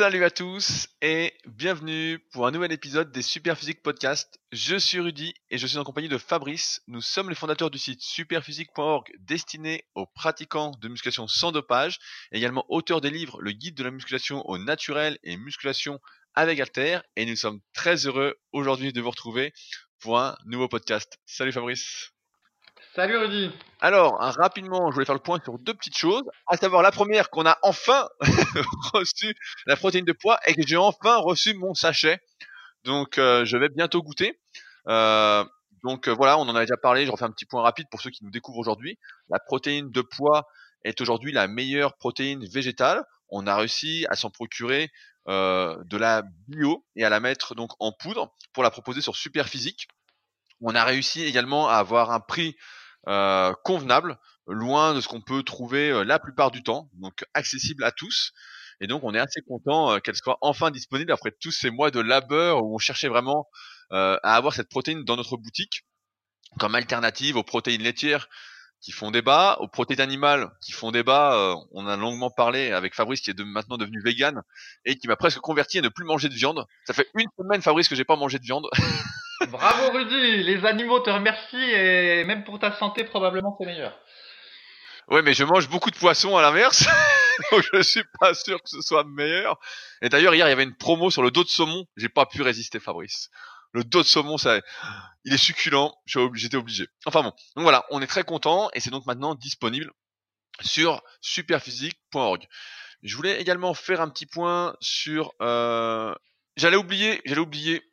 Salut à tous et bienvenue pour un nouvel épisode des Superphysique Podcast. Je suis Rudy et je suis en compagnie de Fabrice. Nous sommes les fondateurs du site superphysique.org destiné aux pratiquants de musculation sans dopage, également auteur des livres Le guide de la musculation au naturel et musculation avec Alter et nous sommes très heureux aujourd'hui de vous retrouver pour un nouveau podcast. Salut Fabrice. Salut Rudy. Alors, rapidement, je voulais faire le point sur deux petites choses, à savoir la première qu'on a enfin reçu la protéine de poids et que j'ai enfin reçu mon sachet. Donc, euh, je vais bientôt goûter. Euh, donc euh, voilà, on en a déjà parlé. Je refais un petit point rapide pour ceux qui nous découvrent aujourd'hui. La protéine de poids est aujourd'hui la meilleure protéine végétale. On a réussi à s'en procurer de la bio et à la mettre donc en poudre pour la proposer sur Superphysique. On a réussi également à avoir un prix euh, convenable, loin de ce qu'on peut trouver euh, la plupart du temps, donc accessible à tous. Et donc on est assez content euh, qu'elle soit enfin disponible après tous ces mois de labeur où on cherchait vraiment à avoir cette protéine dans notre boutique comme alternative aux protéines laitières qui font débat, aux protéines animales qui font débat. on a longuement parlé avec Fabrice qui est de, maintenant devenu vegan et qui m'a presque converti à ne plus manger de viande. Ça fait une semaine Fabrice que j'ai pas mangé de viande. Bravo Rudy, les animaux te remercient et même pour ta santé probablement c'est meilleur. Ouais, mais je mange beaucoup de poissons à l'inverse, donc je suis pas sûr que ce soit meilleur. Et d'ailleurs hier il y avait une promo sur le dos de saumon, j'ai pas pu résister Fabrice. Le dos de saumon, ça, il est succulent, j'étais obligé. Enfin bon, donc voilà, on est très content et c'est donc maintenant disponible sur superphysique.org. Je voulais également faire un petit point sur. Euh... J'allais oublier, j'allais oublier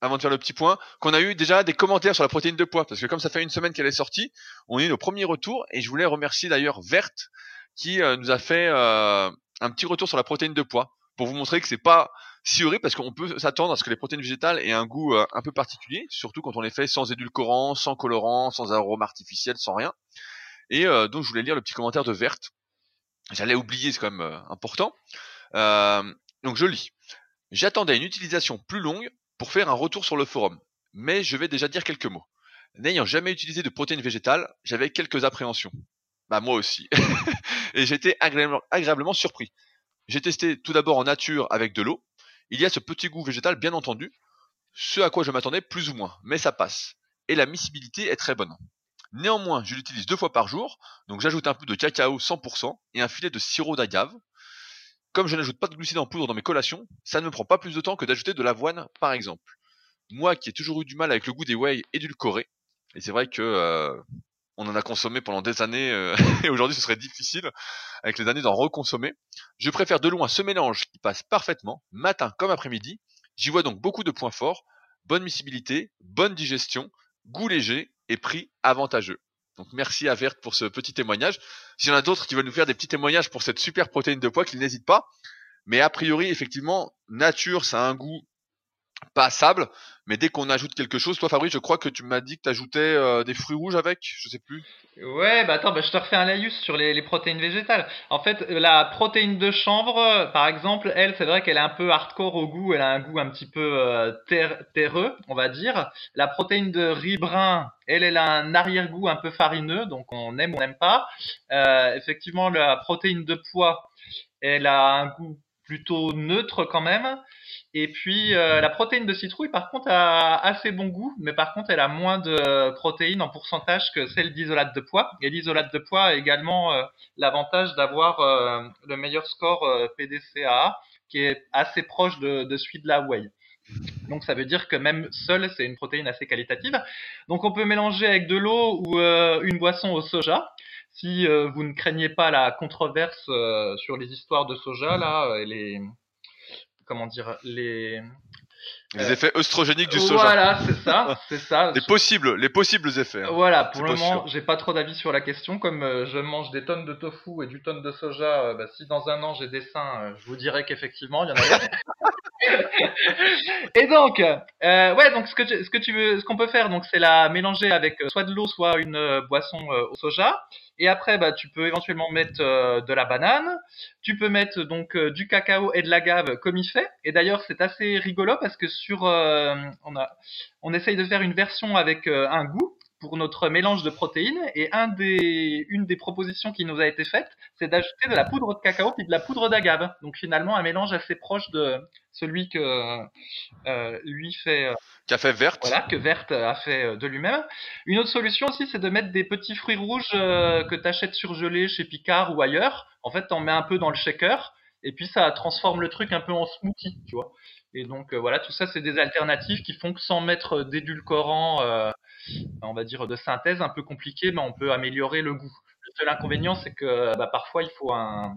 avant de faire le petit point, qu'on a eu déjà des commentaires sur la protéine de poids, parce que comme ça fait une semaine qu'elle est sortie, on a eu nos premiers retours, et je voulais remercier d'ailleurs Verte, qui euh, nous a fait euh, un petit retour sur la protéine de poids, pour vous montrer que c'est pas si horrible, parce qu'on peut s'attendre à ce que les protéines végétales aient un goût euh, un peu particulier, surtout quand on les fait sans édulcorant, sans colorant, sans arôme artificiel, sans rien. Et donc je voulais lire le petit commentaire de Verte. J'allais oublier, c'est quand même important. donc je lis. J'attendais une utilisation plus longue pour faire un retour sur le forum, mais je vais déjà dire quelques mots. N'ayant jamais utilisé de protéines végétales, j'avais quelques appréhensions. Bah moi aussi. et j'étais agréablement, agréablement surpris. J'ai testé tout d'abord en nature avec de l'eau. Il y a ce petit goût végétal bien entendu, ce à quoi je m'attendais plus ou moins, mais ça passe. Et la miscibilité est très bonne. Néanmoins, je l'utilise deux fois par jour, donc j'ajoute un peu de cacao 100% et un filet de sirop d'agave, comme je n'ajoute pas de glucides en poudre dans mes collations, ça ne me prend pas plus de temps que d'ajouter de l'avoine, par exemple. Moi qui ai toujours eu du mal avec le goût des whey édulcorés, et c'est vrai que euh, on en a consommé pendant des années, euh, et aujourd'hui ce serait difficile, avec les années d'en reconsommer, je préfère de loin ce mélange qui passe parfaitement, matin comme après-midi. J'y vois donc beaucoup de points forts, bonne miscibilité, bonne digestion, goût léger et prix avantageux. Donc merci à Verte pour ce petit témoignage. S'il y en a d'autres qui veulent nous faire des petits témoignages pour cette super protéine de poids, qu'ils n'hésitent pas. Mais a priori, effectivement, nature, ça a un goût passable, mais dès qu'on ajoute quelque chose, toi Fabrice, je crois que tu m'as dit que tu ajoutais euh, des fruits rouges avec, je sais plus. Ouais, bah attends, bah, je te refais un laïus sur les, protéines végétales. En fait, la protéine de chanvre, par exemple, elle, c'est vrai qu'elle est un peu hardcore au goût, elle a un goût un petit peu euh, terreux, on va dire. La protéine de riz brun, elle, elle a un arrière-goût un peu farineux, donc on aime ou on n'aime pas. Euh, effectivement, la protéine de pois, elle a un goût plutôt neutre quand même. Et puis euh, la protéine de citrouille, par contre, a assez bon goût, mais par contre, elle a moins de protéines en pourcentage que celle d'isolate de poids. Et l'isolate de poids a également euh, l'avantage d'avoir euh, le meilleur score PDCA, qui est assez proche de, de celui de la whey. Donc ça veut dire que même seule, c'est une protéine assez qualitative. Donc on peut mélanger avec de l'eau ou une boisson au soja. Si vous ne craignez pas la controverse sur les histoires de soja, là, les, comment dire, les les euh, effets œstrogéniques du soja. Voilà, c'est ça, c'est ça. les possibles, les possibles effets. Hein. Voilà, pour le moment, j'ai pas trop d'avis sur la question. Comme euh, je mange des tonnes de tofu et du tonne de soja, euh, bah, si dans un an j'ai des seins, je vous dirais qu'effectivement, il y en a. et donc, ouais, donc ce que tu, ce que tu veux, ce qu'on peut faire, donc c'est la mélanger avec soit de l'eau, soit une boisson au soja. Et après, bah, tu peux éventuellement mettre euh, de la banane. Tu peux mettre donc euh, du cacao et de l'agave comme il fait. Et d'ailleurs, c'est assez rigolo parce que sur, euh, on a, on essaye de faire une version avec un goût. Pour notre mélange de protéines. Et un des, une des propositions qui nous a été faite, c'est d'ajouter de la poudre de cacao puis de la poudre d'agave. Donc finalement, un mélange assez proche de celui que euh, lui fait. Euh, Qu'a fait Verte. Voilà, que Verte a fait euh, de lui-même. Une autre solution aussi, c'est de mettre des petits fruits rouges que tu achètes surgelés chez Picard ou ailleurs. En fait, t'en mets un peu dans le shaker et puis ça transforme le truc un peu en smoothie, tu vois. Et donc voilà, tout ça, c'est des alternatives qui font que sans mettre d'édulcorant, on va dire de synthèse un peu compliqué, mais on peut améliorer le goût. Le seul inconvénient, c'est que bah, parfois il faut un,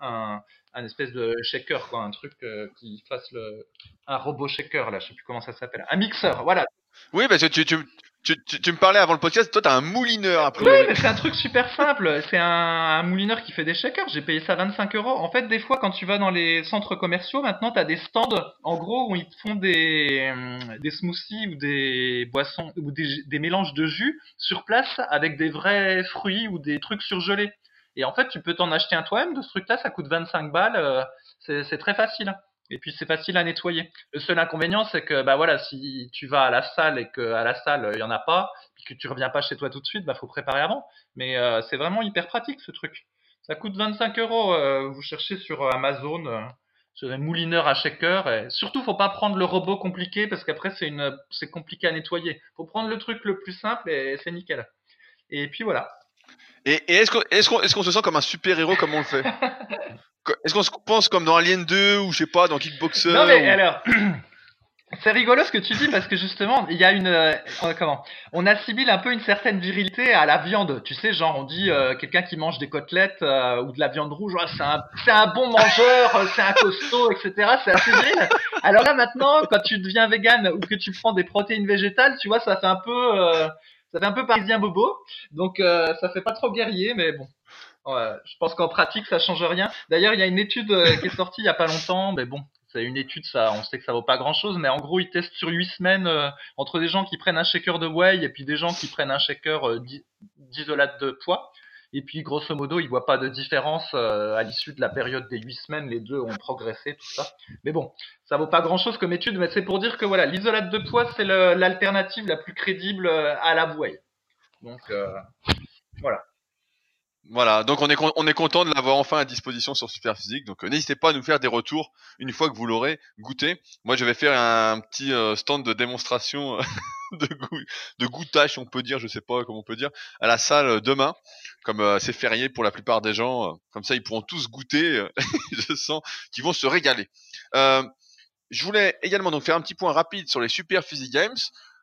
un, espèce de shaker, quoi, un truc euh, qui fasse le, un robot shaker, là, je sais plus comment ça s'appelle, un mixeur, voilà. Oui, parce que tu, tu, me parlais avant le podcast, toi t'as un moulineur après. Oui, mais c'est un truc super simple. C'est un, moulineur qui fait des shakers. J'ai payé ça 25 euros. En fait, des fois, quand tu vas dans les centres commerciaux, maintenant t'as des stands, en gros, où ils te font des, des smoothies ou des boissons ou des, des mélanges de jus sur place avec des vrais fruits ou des trucs surgelés. Et en fait, tu peux t'en acheter un toi-même de ce truc-là, ça coûte 25 balles, euh, c'est très facile. Et puis c'est facile à nettoyer. Le seul inconvénient, c'est que bah voilà, si tu vas à la salle et que à la salle il y en a pas, et que tu reviens pas chez toi tout de suite, bah faut préparer avant. Mais euh, c'est vraiment hyper pratique ce truc. Ça coûte 25 euros. Euh, vous cherchez sur Amazon, sur un moulineur à shaker. Et surtout, faut pas prendre le robot compliqué parce qu'après c'est une, c'est compliqué à nettoyer. Faut prendre le truc le plus simple et c'est nickel. Et puis voilà. Et, est-ce qu'on est est se sent comme un super héros comme on le fait? Est-ce qu'on se pense comme dans Alien 2 ou je sais pas dans Kickboxer Non mais alors c'est rigolo ce que tu dis parce que justement il y a une euh, comment? On assimile un peu une certaine virilité à la viande. Tu sais genre on dit euh, quelqu'un qui mange des côtelettes euh, ou de la viande rouge c'est un c'est un bon mangeur c'est un costaud etc c'est assez viril. Alors là maintenant quand tu deviens vegan ou que tu prends des protéines végétales tu vois ça fait un peu ça fait un peu parisien bobo, donc euh, ça fait pas trop guerrier, mais bon. je pense qu'en pratique ça change rien. D'ailleurs, il y a une étude euh, qui est sortie il y a pas longtemps, mais bon, c'est une étude, ça, on sait que ça vaut pas grand chose, mais en gros, ils testent sur huit semaines euh, entre des gens qui prennent un shaker de whey et puis des gens qui prennent un shaker euh, d'isolate de poids. Et puis, grosso modo, ils voient pas de différence euh, à l'issue de la période des huit semaines. Les deux ont progressé, tout ça. Mais bon, ça vaut pas grand-chose comme étude, mais c'est pour dire que voilà, l'isolate de poids, c'est l'alternative la plus crédible euh, à la bouée. Donc, euh, voilà. Voilà, donc on est, on est content de l'avoir enfin à disposition sur Superphysique. Donc n'hésitez pas à nous faire des retours une fois que vous l'aurez goûté. Moi, je vais faire un petit stand de démonstration de, goût, de goûtage, on peut dire, je sais pas comment on peut dire, à la salle demain. Comme euh, c'est férié pour la plupart des gens, euh, comme ça ils pourront tous goûter. Euh, je sens qu'ils vont se régaler. je voulais également donc faire un petit point rapide sur les Super Physique Games.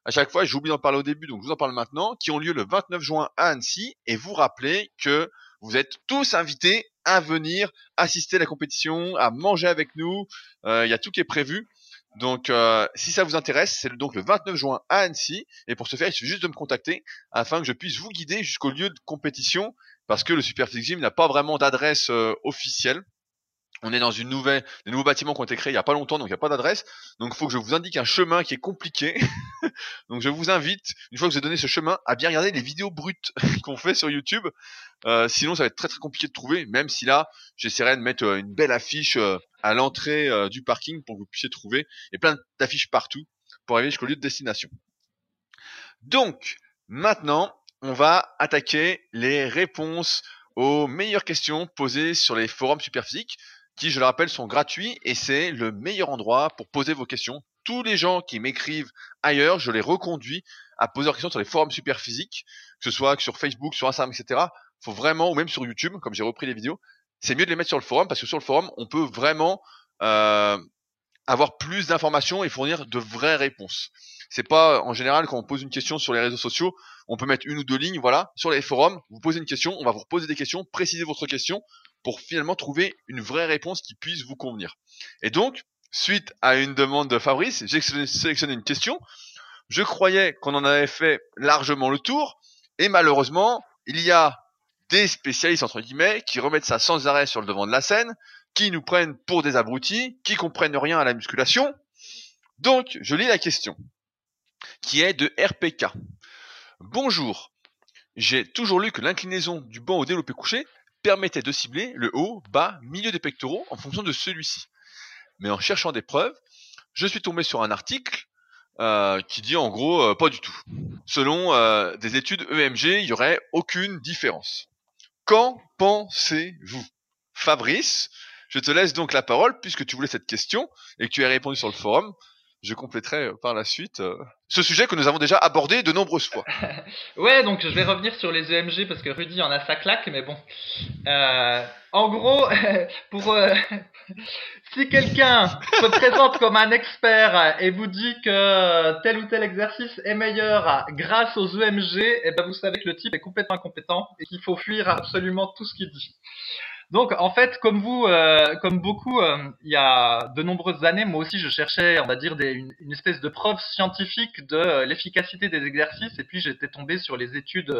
À chaque fois, j'oublie d'en parler au début, donc je vous en parle maintenant, qui ont lieu le 29 juin à Annecy. Et vous rappelez que vous êtes tous invités à venir assister à la compétition, à manger avec nous. Il y a tout qui est prévu. Donc, euh, si ça vous intéresse, c'est donc le 29 juin à Annecy. Et pour ce faire, il suffit juste de me contacter afin que je puisse vous guider jusqu'au lieu de compétition, parce que le Super Gym n'a pas vraiment d'adresse euh, officielle. On est dans une nouvelle, des nouveaux bâtiments qui ont été créés il n'y a pas longtemps, donc il n'y a pas d'adresse. Donc il faut que je vous indique un chemin qui est compliqué. donc je vous invite, une fois que vous donné ce chemin, à bien regarder les vidéos brutes qu'on fait sur YouTube. Euh, sinon ça va être très très compliqué de trouver, même si là j'essaierai de mettre euh, une belle affiche euh, à l'entrée du parking pour que vous puissiez trouver, et plein d'affiches partout pour arriver jusqu'au lieu de destination. Donc maintenant, on va attaquer les réponses aux meilleures questions posées sur les forums Superphysique qui, je le rappelle, sont gratuits et c'est le meilleur endroit pour poser vos questions. Tous les gens qui m'écrivent ailleurs, je les reconduis à poser leurs questions sur les forums super physiques, que ce soit sur Facebook, sur Instagram, etc. Faut vraiment, ou même sur YouTube, comme j'ai repris les vidéos, c'est mieux de les mettre sur le forum parce que sur le forum, on peut vraiment euh, avoir plus d'informations et fournir de vraies réponses. C'est pas en général quand on pose une question sur les réseaux sociaux, on peut mettre une ou deux lignes, voilà, sur les forums, vous posez une question, on va vous reposer des questions, préciser votre question, pour finalement trouver une vraie réponse qui puisse vous convenir. Et donc, suite à une demande de Fabrice, j'ai sélectionné une question. Je croyais qu'on en avait fait largement le tour, et malheureusement, il y a des spécialistes entre guillemets qui remettent ça sans arrêt sur le devant de la scène, qui nous prennent pour des abrutis, qui comprennent rien à la musculation. Donc, je lis la question, qui est de RPK. Bonjour. J'ai toujours lu que l'inclinaison du banc au développé couché permettait de cibler le haut, bas, milieu des pectoraux en fonction de celui-ci. Mais en cherchant des preuves, je suis tombé sur un article euh, qui dit en gros euh, pas du tout. Selon euh, des études EMG, il y aurait aucune différence. Qu'en pensez-vous? Fabrice, je te laisse donc la parole puisque tu voulais cette question et que tu as répondu sur le forum je compléterai euh, par la suite euh, ce sujet que nous avons déjà abordé de nombreuses fois. ouais, donc je vais revenir sur les EMG parce que Rudy en a sa claque, mais bon. Euh, en gros, pour si quelqu'un se présente comme un expert et vous dit que tel ou tel exercice est meilleur grâce aux EMG, et eh ben vous savez que le type est complètement incompétent et qu'il faut fuir absolument tout ce qu'il dit. Donc en fait, comme vous, euh, comme beaucoup, euh, il y a de nombreuses années, moi aussi, je cherchais, on va dire, une, espèce de preuve scientifique de euh, l'efficacité des exercices, et puis j'étais tombé sur les études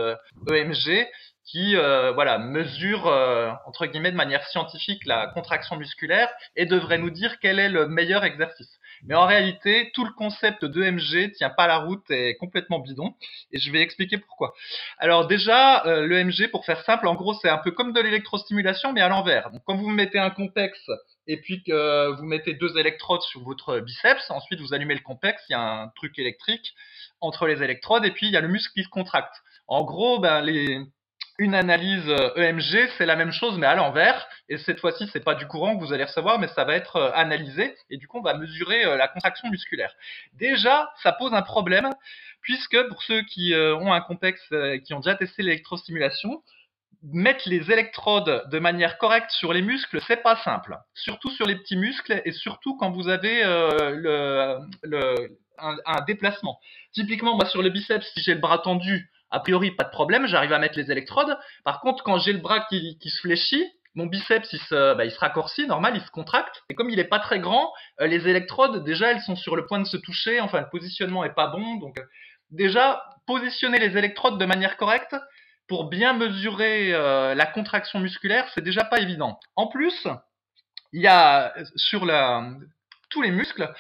EMG e qui, voilà, mesurent entre guillemets de manière scientifique la contraction musculaire et devraient nous dire quel est le meilleur exercice. Mais en réalité, tout le concept d'EMG tient pas la route et est complètement bidon. Et je vais expliquer pourquoi. Alors déjà, euh, l'EMG, pour faire simple, en gros, c'est un peu comme de l'électrostimulation, mais à l'envers. Donc quand vous mettez un complexe et puis que vous mettez deux électrodes sur votre biceps, ensuite vous allumez le complexe, il y a un truc électrique entre les électrodes et puis il y a le muscle qui se contracte. En gros, ben, les, une analyse EMG, euh, e c'est la même chose mais à l'envers. Et cette fois-ci, c'est pas du courant que vous allez recevoir, mais ça va être euh, analysé. Et du coup, on va mesurer euh, la contraction musculaire. Déjà, ça pose un problème puisque pour ceux qui ont un complexe, qui ont déjà testé l'électrostimulation, mettre les électrodes de manière correcte sur les muscles, c'est pas simple. Surtout sur les petits muscles et surtout quand vous avez un, un, déplacement. Typiquement, moi sur le biceps, si j'ai le bras tendu, a priori, pas de problème, j'arrive à mettre les électrodes. Par contre, quand j'ai le bras qui, se fléchit, mon biceps il se, bah, se raccourcit, normal, il se contracte. Et comme il est pas très grand, euh, les électrodes déjà elles sont sur le point de se toucher. Enfin, le positionnement est pas bon. Donc euh, déjà positionner les électrodes de manière correcte pour bien mesurer euh, la contraction musculaire, c'est déjà pas évident. En plus, il y a sur tous les muscles,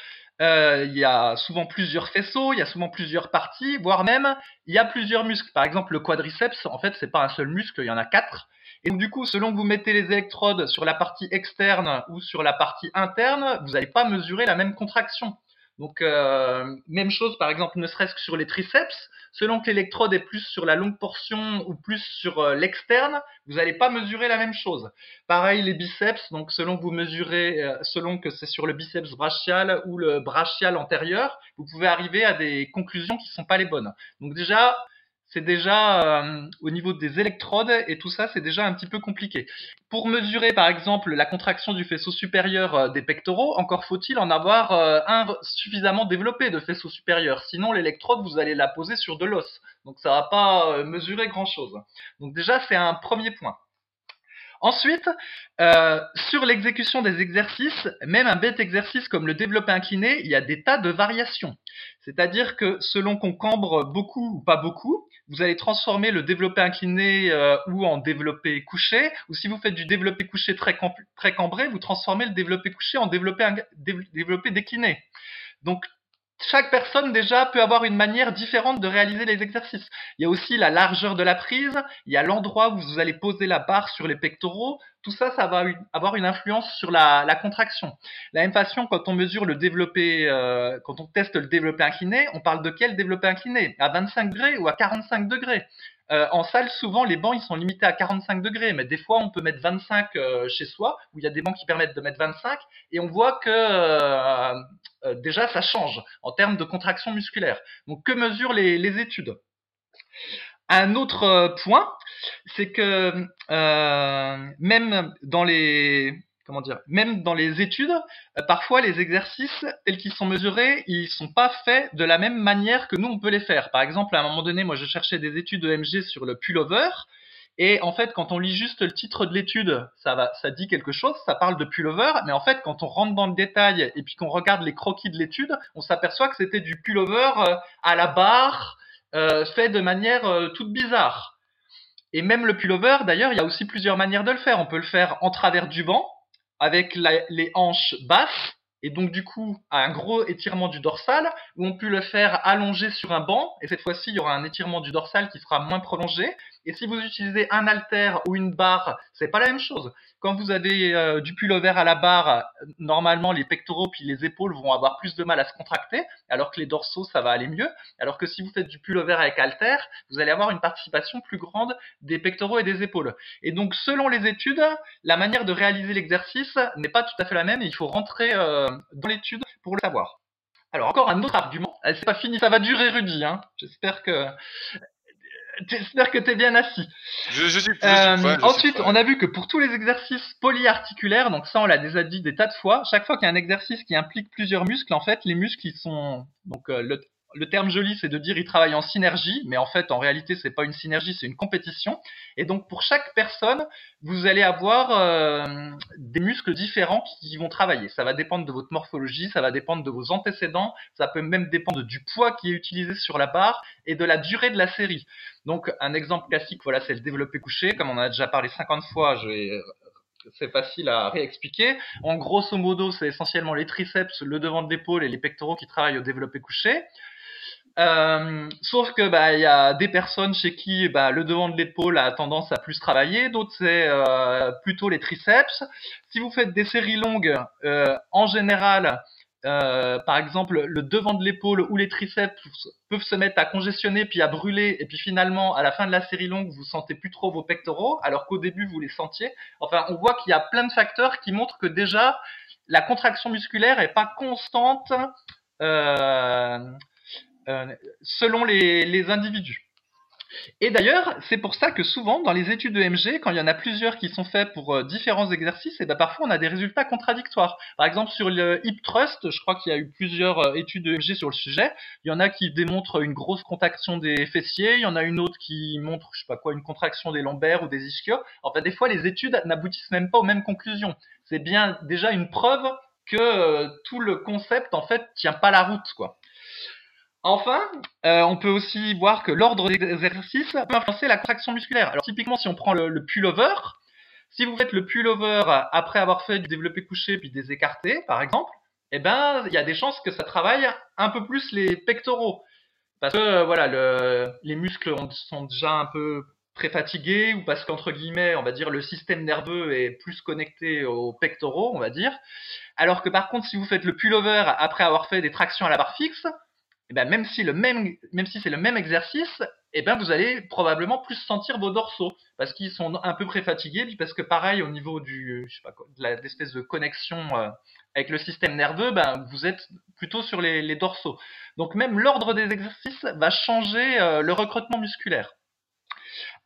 il y a souvent plusieurs faisceaux, il y a souvent plusieurs parties, voire même il y a plusieurs muscles. Par exemple, le quadriceps, en fait, c'est pas un seul muscle, il y en a quatre. Et donc, du coup, selon que vous mettez les électrodes sur la partie externe ou sur la partie interne, vous n'allez pas mesurer la même contraction. Donc, euh, même chose, par exemple, ne serait-ce que sur les triceps, selon que l'électrode est plus sur la longue portion ou plus sur euh, l'externe, vous n'allez pas mesurer la même chose. Pareil les biceps, donc selon que vous mesurez, euh, selon que c'est sur le biceps brachial ou le brachial antérieur, vous pouvez arriver à des conclusions qui ne sont pas les bonnes. Donc déjà, c'est déjà euh, au niveau des électrodes et tout ça, c'est déjà un petit peu compliqué. Pour mesurer par exemple la contraction du faisceau supérieur euh, des pectoraux, encore faut-il en avoir euh, un suffisamment développé de faisceau supérieur. Sinon, l'électrode, vous allez la poser sur de l'os. Donc ça va pas mesurer grand-chose. Donc déjà, c'est un premier point. Ensuite, euh, sur l'exécution des exercices, même un bête exercice comme le développé incliné, il y a des tas de variations. C'est-à-dire que selon qu'on cambre beaucoup ou pas beaucoup, vous allez transformer le développé incliné euh, ou en développé couché, ou si vous faites du développé couché très, cambré, vous transformez le développé couché en développé, développé décliné. Donc chaque personne déjà peut avoir une manière différente de réaliser les exercices. Il y a aussi la largeur de la prise, il y a l'endroit où vous allez poser la barre sur les pectoraux. Tout ça, ça va avoir une influence sur la, contraction. la même façon, quand on mesure le développé, euh, quand on teste le développé incliné, on parle de quel développé incliné? À 25 degrés ou à 45 degrés? Euh, en salle, souvent, les bancs, ils sont limités à 45 degrés, mais des fois, on peut mettre 25 euh, chez soi, où il y a des bancs qui permettent de mettre 25, et on voit que déjà, ça change en termes de contraction musculaire. Donc, que mesurent les études? Un autre point, c'est que même dans les comment dire, même dans les études, euh, parfois les exercices tels qu'ils sont mesurés, ils sont pas faits de la même manière que nous on peut les faire. Par exemple, à un moment donné, moi je cherchais des études EMG sur le pullover. Et en fait, quand on lit juste le titre de l'étude, ça va, ça dit quelque chose, ça parle de pullover, mais en fait, quand on rentre dans le détail et puis qu'on regarde les croquis de l'étude, on s'aperçoit que c'était du pullover euh, à la barre, euh, fait de manière toute bizarre. Et même le pullover, d'ailleurs, il y a aussi plusieurs manières de le faire. On peut le faire en travers du banc, avec les hanches basses et donc du coup un gros étirement du dorsal où on peut le faire allonger sur un banc et cette fois-ci il y aura un étirement du dorsal qui sera moins prolongé Et si vous utilisez un halter ou une barre, c'est pas la même chose. Quand vous avez euh, du pullover à la barre, normalement les pectoraux puis les épaules vont avoir plus de mal à se contracter, alors que les dorsaux ça va aller mieux. Alors que si vous faites du pullover avec halter, vous allez avoir une participation plus grande des pectoraux et des épaules. Et donc selon les études, la manière de réaliser l'exercice n'est pas tout à fait la même et il faut rentrer euh, dans l'étude pour le savoir. Alors encore un autre argument, c'est pas fini, ça va durer Rudy, hein. J'espère que J'espère que tu es bien assis. Je, je suis, euh, ensuite, on a vu que pour tous les exercices polyarticulaires, donc ça on l'a déjà dit des tas de fois, chaque fois qu'il y a un exercice qui implique plusieurs muscles, en fait, les muscles ils sont donc euh, le, le terme joli, c'est de dire ils travaillent en synergie, mais en fait, en réalité, c'est pas une synergie, c'est une compétition. Et donc, pour chaque personne, vous allez avoir euh, des muscles différents qui vont travailler. Ça va dépendre de votre morphologie, ça va dépendre de vos antécédents, ça peut même dépendre du poids qui est utilisé sur la barre et de la durée de la série. Donc, un exemple classique, voilà, c'est le développé couché. Comme on a déjà parlé 50 fois, vais c'est facile à réexpliquer. En grosso modo, c'est essentiellement les triceps, le devant de l'épaule et les pectoraux qui travaillent au développé couché. Euh, sauf que bah il y a des personnes chez qui bah, le devant de l'épaule a tendance à plus travailler, d'autres c'est euh, plutôt les triceps. Si vous faites des séries longues, euh, en général, euh, par exemple le devant de l'épaule ou les triceps peuvent se mettre à congestionner puis à brûler et puis finalement à la fin de la série longue vous sentez plus trop vos pectoraux alors qu'au début vous les sentiez. Enfin on voit qu'il y a plein de facteurs qui montrent que déjà la contraction musculaire est pas constante. Euh, selon les, individus. Et d'ailleurs, c'est pour ça que souvent, dans les études EMG, quand il y en a plusieurs qui sont faits pour euh, différents exercices, eh ben parfois on a des résultats contradictoires. Par exemple, sur le hip thrust, je crois qu'il y a eu plusieurs euh, études EMG sur le sujet. Il y en a qui démontrent une grosse contraction des fessiers, il y en a une autre qui montre, je sais pas quoi, une contraction des lombaires ou des ischios. Enfin, des fois, les études n'aboutissent même pas aux mêmes conclusions. C'est bien déjà une preuve que tout le concept en fait tient pas la route, quoi. Enfin, euh, on peut aussi voir que l'ordre des exercices peut influencer la contraction musculaire. Alors typiquement, si on prend le, pullover, si vous faites le pullover après avoir fait du développé couché puis des écartés, par exemple, eh ben, il y a des chances que ça travaille un peu plus les pectoraux. Parce que, euh, voilà, le, les muscles sont déjà un peu très fatigués ou parce qu'entre guillemets, on va dire, le système nerveux est plus connecté aux pectoraux, on va dire. Alors que par contre, si vous faites le pullover après avoir fait des tractions à la barre fixe, eh ben, même si c'est le même exercice, eh ben, vous allez probablement plus sentir vos dorsaux parce qu'ils sont un peu préfatigués, puis parce que pareil au niveau du, je sais pas, de l'espèce de connexion euh, avec le système nerveux, ben, vous êtes plutôt sur les, les dorsaux. Donc même l'ordre des exercices va changer euh, le recrutement musculaire.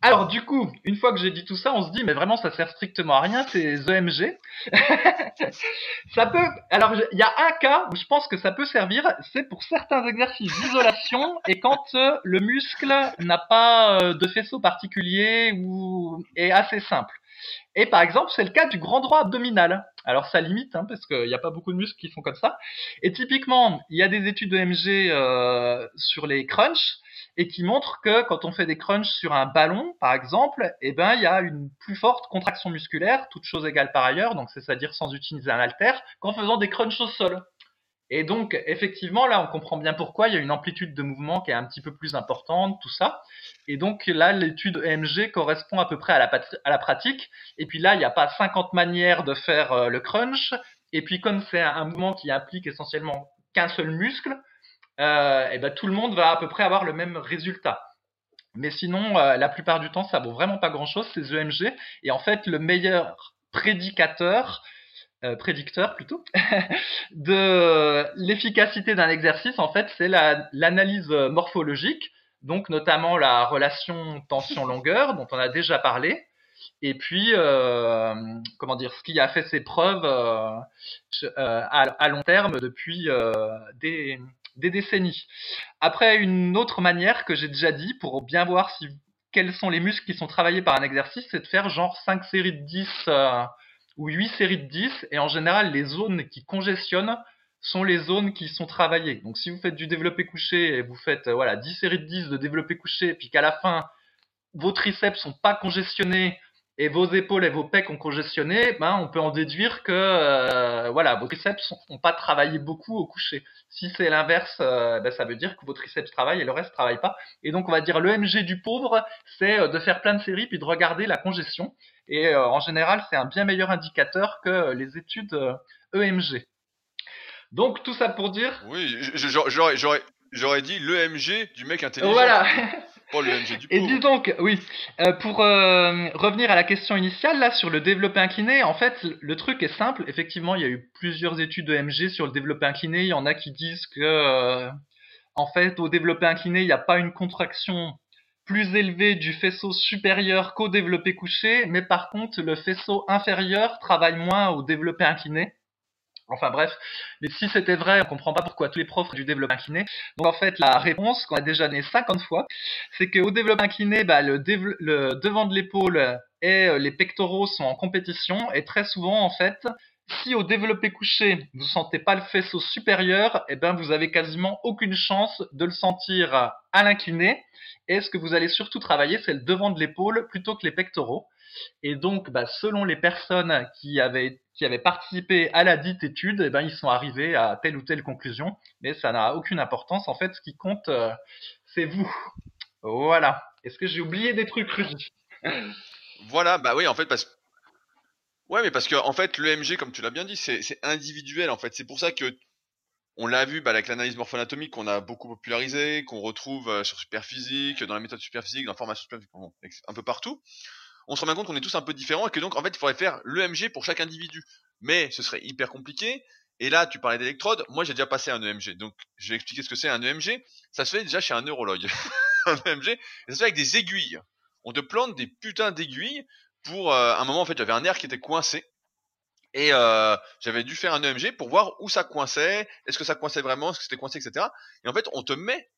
Alors du coup, une fois que j'ai dit tout ça, on se dit mais vraiment ça sert strictement à rien ces EMG. ça peut alors il y a un cas où je pense que ça peut servir, c'est pour certains exercices d'isolation et quand euh, le muscle n'a pas euh, de faisceau particulier ou est assez simple. Et par exemple, c'est le cas du grand droit abdominal. Alors ça limite, hein, parce qu'il n'y a pas beaucoup de muscles qui font comme ça. Et typiquement, il y a des études EMG euh, sur les crunchs et qui montre que quand on fait des crunchs sur un ballon, par exemple, eh ben, il y a une plus forte contraction musculaire, toute chose égale par ailleurs, donc c'est-à-dire sans utiliser un halter, qu'en faisant des crunchs au sol. Et donc, effectivement, là, on comprend bien pourquoi il y a une amplitude de mouvement qui est un petit peu plus importante, tout ça. Et donc, là, l'étude EMG correspond à peu près à la, à la pratique. Et puis là, il n'y a pas 50 manières de faire euh, le crunch. Et puis, comme c'est un mouvement qui implique essentiellement qu'un seul muscle, euh, et ben tout le monde va à peu près avoir le même résultat. Mais sinon, euh, la plupart du temps, ça vaut vraiment pas grand-chose ces EMG. Et en fait, le meilleur prédicateur, euh, prédicteur plutôt, de l'efficacité d'un exercice, en fait, c'est l'analyse morphologique, donc notamment la relation tension-longueur dont on a déjà parlé. Et puis, comment dire, ce qui a fait ses preuves à, à, long terme depuis des, des décennies. Après, une autre manière que j'ai déjà dit pour bien voir si, quels sont les muscles qui sont travaillés par un exercice, c'est de faire genre 5 séries de 10 euh, ou 8 séries de 10. Et en général, les zones qui congestionnent sont les zones qui sont travaillées. Donc si vous faites du développé couché et vous faites euh, voilà 10 séries de 10 de développé couché, puis qu'à la fin, vos triceps sont pas congestionnés et vos épaules et vos pecs ont congestionné, ben on peut en déduire que euh, voilà, vos triceps n'ont pas travaillé beaucoup au coucher. Si c'est l'inverse, euh, ben, ça veut dire que vos triceps travaillent et le reste travaille pas. Et donc on va dire l'EMG du pauvre, c'est euh, de faire plein de séries puis de regarder la congestion. Et en général, c'est un bien meilleur indicateur que les études EMG. E donc tout ça pour dire. Oui, j'aurais dit l'EMG du mec intelligent. Voilà. Et dis donc, oui, euh, pour euh, revenir à la question initiale, là, sur le développé incliné, en fait, le truc est simple. Effectivement, il y a eu plusieurs études de MG sur le développé incliné. Il y en a qui disent que, euh, en fait, au développé incliné, il n'y a pas une contraction plus élevée du faisceau supérieur qu'au développé couché, mais par contre, le faisceau inférieur travaille moins au développé incliné. Enfin bref, mais si c'était vrai, on comprend pas pourquoi tous les profs du développement incliné. Donc en fait, la réponse qu'on a déjà donnée 50 fois, c'est qu'au développement incliné, bah, le, le devant de l'épaule et euh, les pectoraux sont en compétition et très souvent en fait, si au développé couché vous sentez pas le faisceau supérieur, eh ben vous avez quasiment aucune chance de le sentir à l'incliné. Et ce que vous allez surtout travailler, c'est le devant de l'épaule plutôt que les pectoraux. Et donc, bah, selon les personnes qui avaient, qui avaient participé à la dite étude, eh ben, ils sont arrivés à telle ou telle conclusion. Mais ça n'a aucune importance. En fait, ce qui compte, euh, c'est vous. Voilà. Est-ce que j'ai oublié des trucs, Rudy? Voilà, bah oui, en fait, parce Ouais, mais parce que en fait, l'EMG, comme tu l'as bien dit, c'est individuel. En fait, c'est pour ça que on l'a vu bah, avec l'analyse morpho-anatomique qu'on a beaucoup popularisé, qu'on retrouve euh, sur Superphysique, dans la méthode Superphysique, dans la formation Superphysique, un peu partout on se rend bien compte qu'on est tous un peu différents et que donc en fait il faudrait faire l'EMG pour chaque individu. Mais ce serait hyper compliqué. Et là, tu parlais d'électrodes. Moi, j'ai déjà passé un EMG. Donc, je vais expliquer ce que c'est un EMG. Ça se fait déjà chez un neurologue. un EMG, ça se fait avec des aiguilles. On te plante des putains d'aiguilles pour euh, un moment en fait, j'avais un nerf qui était coincé. Et euh, j'avais dû faire un EMG pour voir où ça coinçait, est-ce que ça coinçait vraiment, est-ce que c'était coincé, etc. Et en fait, on te met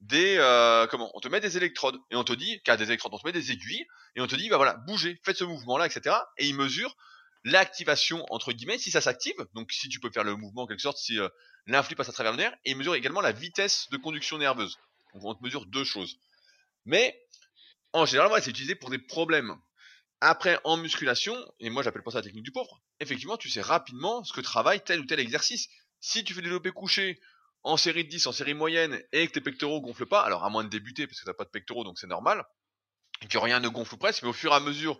des euh, comment on te met des électrodes et on te dit qu'à des électrodes on te met des aiguilles et on te dit bah voilà bougez faites ce mouvement là etc et il mesure l'activation entre guillemets si ça s'active donc si tu peux faire le mouvement en quelque sorte si euh, l'influx passe à travers le nerf et il mesure également la vitesse de conduction nerveuse. Donc on te mesure deux choses. Mais en général c'est utilisé pour des problèmes. Après en musculation et moi j'appelle ça la technique du pauvre effectivement tu sais rapidement ce que travaille tel ou tel exercice. Si tu fais développer couché en série de 10, en série moyenne, et que tes pectoraux gonflent pas, alors à moins de débuter, parce que t'as pas de pectoraux, donc c'est normal, et que rien ne gonfle presque, mais au fur et à mesure,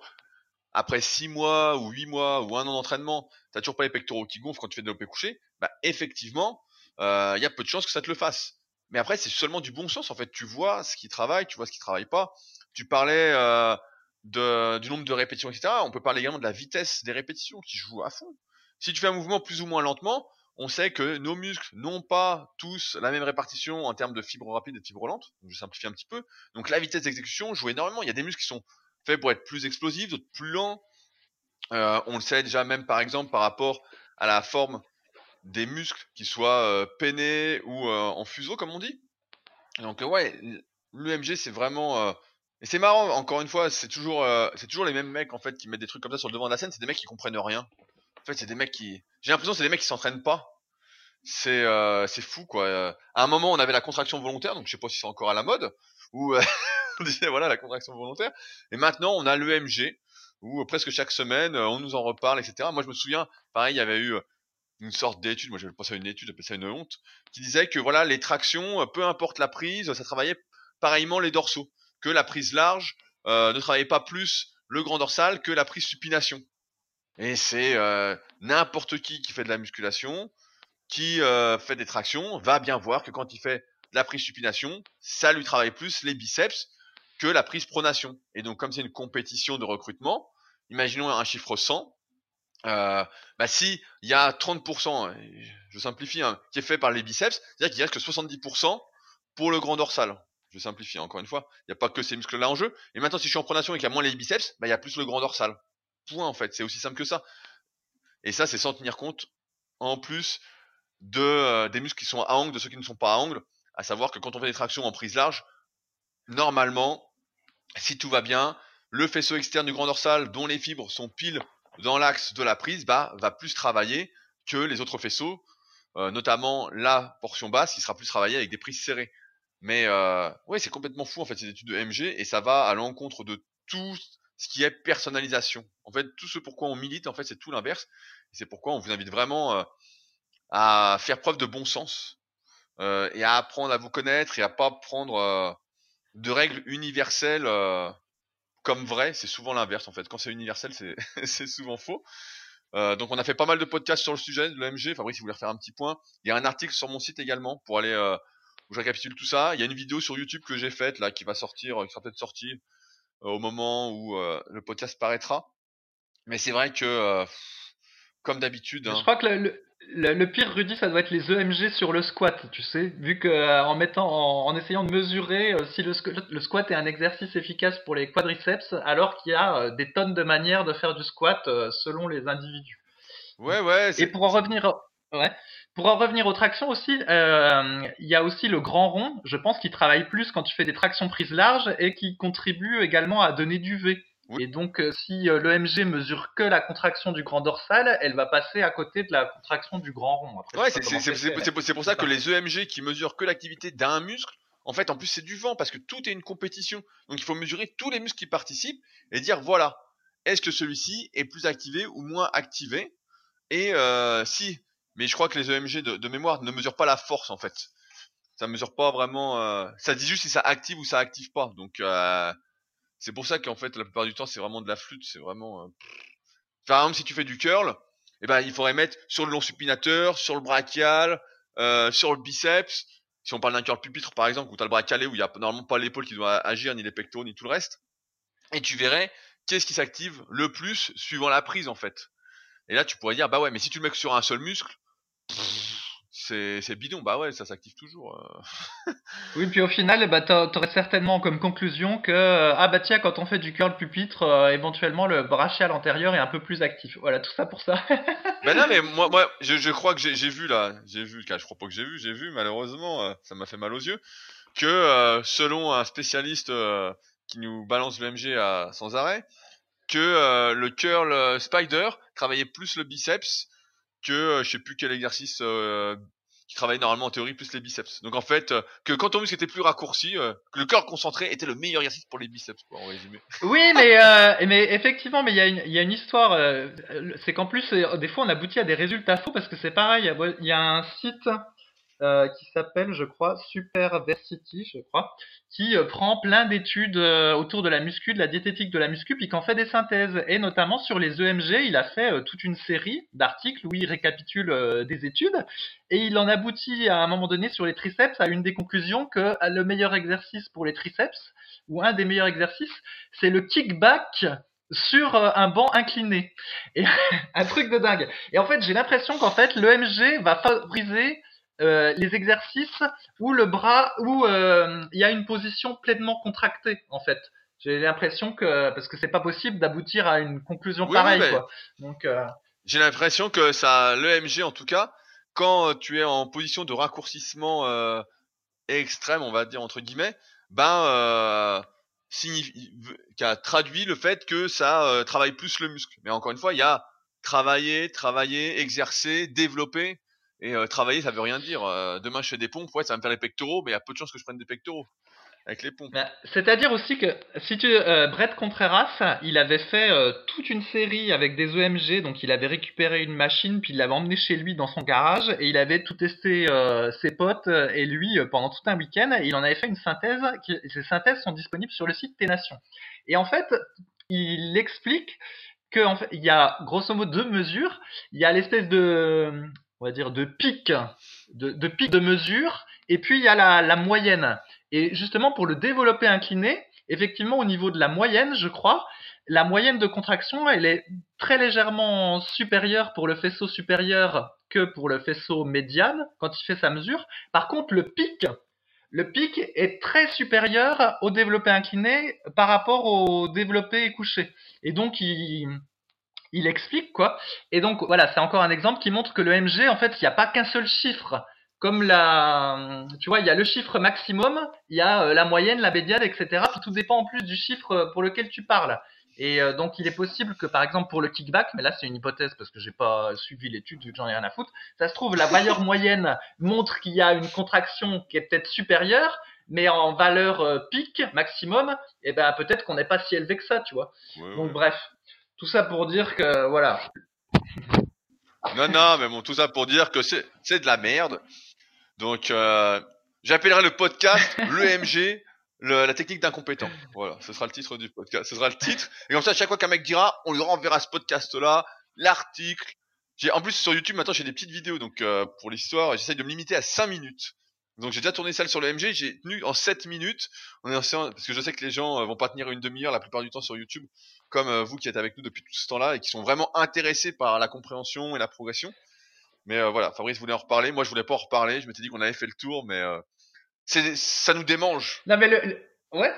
après 6 mois, ou 8 mois, ou un an d'entraînement, t'as toujours pas les pectoraux qui gonflent quand tu fais développer couché, bah effectivement, il euh, y a peu de chances que ça te le fasse. Mais après, c'est seulement du bon sens, en fait, tu vois ce qui travaille, tu vois ce qui travaille pas. Tu parlais euh, du nombre de répétitions, etc. On peut parler également de la vitesse des répétitions qui joue à fond. Si tu fais un mouvement plus ou moins lentement, on sait que nos muscles n'ont pas tous la même répartition en termes de fibres rapides et de fibres lentes. Je simplifie un petit peu. Donc la vitesse d'exécution joue énormément. Il y a des muscles qui sont faits pour être plus explosifs, d'autres plus lents. Euh, on le sait déjà même par exemple par rapport à la forme des muscles, qui soient euh, peinés ou euh, en fuseau comme on dit. Donc ouais, l'UMG c'est vraiment et c'est marrant encore une fois, c'est toujours les mêmes mecs fait qui mettent des trucs comme ça sur le devant de la scène, c'est des mecs qui comprennent rien. C'est des mecs qui. J'ai l'impression que c'est des mecs qui s'entraînent pas. C'est euh, c'est fou quoi. À un moment, on avait la contraction volontaire, donc je sais pas si c'est encore à la mode, ou euh, on disait voilà la contraction volontaire. Et maintenant, on a l'EMG, où euh, presque chaque semaine, on nous en reparle, etc. Moi, je me souviens, pareil, il y avait eu une sorte d'étude, moi j'avais pensé à une étude, j'appelle ça une honte, qui disait que voilà, les tractions, peu importe la prise, ça travaillait pareillement les dorsaux, que la prise large ne travaillait pas plus le grand dorsal que la prise supination. Et c'est euh, n'importe qui qui fait de la musculation, qui euh, fait des tractions, va bien voir que quand il fait la prise supination, ça lui travaille plus les biceps que la prise pronation. Et donc comme c'est une compétition de recrutement, imaginons un chiffre 100, euh, bah si il y a 30%, je simplifie, hein, qui est fait par les biceps, c'est-à-dire qu'il reste que 70% pour le grand dorsal. Je simplifie encore une fois, il n'y a pas que ces muscles-là en jeu. Et maintenant, si je suis en pronation et qu'il y a moins les biceps, bah, il y a plus le grand dorsal point en fait. C'est aussi simple que ça. Et ça, c'est sans tenir compte, en plus de euh, des muscles qui sont à angle, de ceux qui ne sont pas à angle. À savoir que quand on fait des tractions en prise large, normalement, si tout va bien, le faisceau externe du grand dorsal, dont les fibres sont pile dans l'axe de la prise, bah, va plus travailler que les autres faisceaux, euh, notamment la portion basse qui sera plus travaillée avec des prises serrées. Mais euh, ouais, c'est complètement fou en fait ces études de MG et ça va à l'encontre de tout ce qui est personnalisation. En fait, tout ce pourquoi on milite, en fait, c'est tout l'inverse. C'est pourquoi on vous invite vraiment euh, à faire preuve de bon sens euh, et à apprendre à vous connaître et à pas prendre euh, de règles universelles comme vraies. C'est souvent l'inverse, en fait. Quand c'est universel, c'est souvent faux. donc on a fait pas mal de podcasts sur le sujet de l'OMG. Fabrice, si vous voulez refaire un petit point, il y a un article sur mon site également pour aller où je récapitule tout ça. Il y a une vidéo sur YouTube que j'ai faite là qui va sortir, qui sera peut-être sortie au moment où le podcast paraîtra. Mais c'est vrai que, comme d'habitude. Je hein crois que le, le, pire, Rudy, ça doit être les EMG sur le squat, tu sais, vu que euh, en mettant, en, essayant de mesurer si le, le, squat est un exercice efficace pour les quadriceps, alors qu'il y a des tonnes de manières de faire du squat selon les individus. Ouais, ouais. Et pour en revenir, ouais. Pour en revenir aux tractions aussi, euh, il y a aussi le grand rond, je pense, qui travaille plus quand tu fais des tractions prises larges et qui contribue également à donner du V. Et donc, euh, si euh, l'EMG mesure que la contraction du grand dorsal, elle va passer à côté de la contraction du grand rond. ouais, c'est pour ça que les EMG qui mesurent que l'activité d'un muscle, en fait, en plus, c'est du vent parce que tout est une compétition. Donc, il faut mesurer tous les muscles qui participent et dire voilà, est-ce que celui-ci est plus activé ou moins activé? Et si mais je crois que les EMG de, mémoire ne mesurent pas la force en fait. Ça mesure pas vraiment. Euh, ça dit juste si ça active ou ça active pas. Donc euh, c'est pour ça qu'en fait la plupart du temps c'est vraiment de la flûte. C'est vraiment. Euh... Par exemple si tu fais du curl, eh ben il faudrait mettre sur le long supinateur, sur le brachial, sur le biceps. Si on parle d'un curl pupitre par exemple où tu as le bras calé où il y a normalement pas l'épaule qui doit agir ni les pectoraux ni tout le reste. Et tu verrais qu'est-ce qui s'active le plus suivant la prise en fait. Et là, tu pourrais dire, bah ouais, mais si tu le mets sur un seul muscle, c'est bidon. Bah ouais, ça s'active toujours. Euh. oui, puis au final, bah, t'aurais certainement comme conclusion que, euh, ah bah tiens, quand on fait du curl pupitre, euh, éventuellement le brachial antérieur est un peu plus actif. Voilà, tout ça pour ça. bah non, mais moi, moi je, je crois que j'ai vu là, j'ai vu, je crois pas que j'ai vu, j'ai vu, malheureusement, ça m'a fait mal aux yeux, que selon un spécialiste qui nous balance le MG à, sans arrêt, que euh, le curl euh, spider travaillait plus le biceps que euh, je sais plus quel exercice qui travaillait normalement en théorie plus les biceps. Donc en fait, que quand ton muscle était plus raccourci, que le curl concentré était le meilleur exercice pour les biceps, en résumé. Oui, mais mais effectivement, mais il y y a une histoire. c'est qu'en plus, des fois, on aboutit à des résultats faux parce que c'est pareil. Il y a un site euh, qui s'appelle, je crois, Superversity, je crois, qui euh, prend plein d'études euh, autour de la muscu, de la diététique de la muscu, puis qui en fait des synthèses. Et notamment sur les EMG, il a fait toute une série d'articles où il récapitule des études, et il en aboutit à un moment donné sur les triceps à une des conclusions que le meilleur exercice pour les triceps, ou un des meilleurs exercices, c'est le kickback sur un banc incliné. Un truc de dingue. Et en fait, j'ai l'impression qu'en fait, l'EMG va favoriser euh, les exercices où le bras, où euh, il y a une position pleinement contractée en fait. J'ai l'impression que parce que c'est pas possible d'aboutir à une conclusion pareille quoi. Donc euh, j'ai l'impression que ça, l'EMG en tout cas, quand tu es en position de raccourcissement extrême, on va dire entre guillemets, ben signifie, qui a traduit le fait que ça travaille plus le muscle. Mais encore une fois, il y a travailler, travailler, exercer, développer. Et travailler, ça veut rien dire. Demain, je fais des pompes, ouais, ça va me faire les pectoraux, mais il y a peu de chances que je prenne des pectoraux avec les pompes. Bah, c'est-à-dire aussi que si tu euh, Brett Contreras, il avait fait toute une série avec des EMG, donc il avait récupéré une machine puis il l'avait emmené chez lui dans son garage et il avait tout testé ses potes et lui pendant tout un week-end il en avait fait une synthèse. Ces synthèses sont disponibles sur le site T-Nation. Et en fait, il explique qu'il en fait, y a grosso modo deux mesures. Il y a l'espèce de on va dire, de pic, de, de pic de mesure, et puis il y a la, la moyenne. Et justement, pour le développer incliné, effectivement, au niveau de la moyenne, je crois, la moyenne de contraction, elle est très légèrement supérieure pour le faisceau supérieur que pour le faisceau médian quand il fait sa mesure. Par contre, le pic, le pic est très supérieur au développé incliné par rapport au développé couché. Et donc, il, il explique quoi. Et donc voilà, c'est encore un exemple qui montre que le MG, en fait, il n'y a pas qu'un seul chiffre. Comme la, tu vois, il y a le chiffre maximum, il y a euh, la moyenne, la médiane, etc. Tout dépend en plus du chiffre pour lequel tu parles. Et euh, donc, il est possible que, par exemple, pour le kickback, mais là, c'est une hypothèse parce que j'ai pas suivi l'étude, vu que j'en ai rien à foutre. Ça se trouve, la valeur moyenne montre qu'il y a une contraction qui est peut-être supérieure, mais en valeur euh, pic maximum, et eh ben peut-être qu'on n'est pas si élevé que ça, tu vois. Donc bref, tout ça pour dire que voilà. Non, non, mais bon, tout ça pour dire que c'est de la merde. Donc euh, j'appellerai le podcast l'EMG. la technique d'incompétent. Voilà, ce sera le titre du podcast. Ce sera le titre. Et comme ça, chaque fois qu'un mec dira, on lui renverra ce podcast-là, l'article. J'ai en plus sur YouTube maintenant j'ai des petites vidéos donc euh, pour l'histoire j'essaye de me limiter à 5 minutes. Donc j'ai déjà tourné celle sur le MG, j'ai tenu en 7 minutes. On est en parce que je sais que les gens euh, vont pas tenir une demi-heure la plupart du temps sur YouTube, comme euh, vous qui êtes avec nous depuis tout ce temps-là et qui sont vraiment intéressés par la compréhension et la progression. Mais voilà, Fabrice voulait en reparler. Moi je voulais pas en reparler. Je m'étais dit qu'on avait fait le tour, mais ça nous démange. Non mais le... ouais,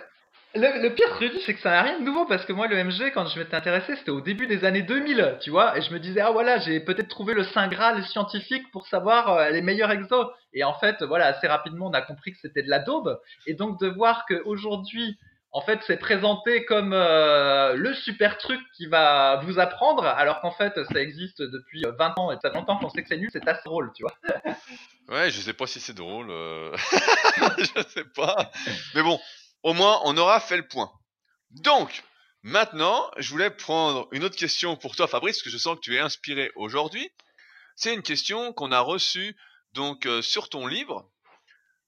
le, le, pire, Rudy, c'est que ça n'a rien de nouveau parce que moi, le MG, quand je m'étais intéressé, c'était au début des années 2000, tu vois, et je me disais, ah voilà, j'ai peut-être trouvé le Saint Graal scientifique pour savoir euh, les meilleurs exos. Et en fait, voilà, assez rapidement, on a compris que c'était de la daube. Et donc, de voir qu'aujourd'hui, en fait, c'est présenté comme euh, le super truc qui va vous apprendre, alors qu'en fait, ça existe depuis 20 ans et ça fait longtemps qu'on sait que c'est nul, c'est assez drôle, tu vois. ouais, je sais pas si c'est drôle. Euh... je sais pas. Mais bon, au moins, on aura fait le point. Donc, maintenant, je voulais prendre une autre question pour toi, Fabrice, parce que je sens que tu es inspiré aujourd'hui. C'est une question qu'on a reçue donc euh, sur ton livre,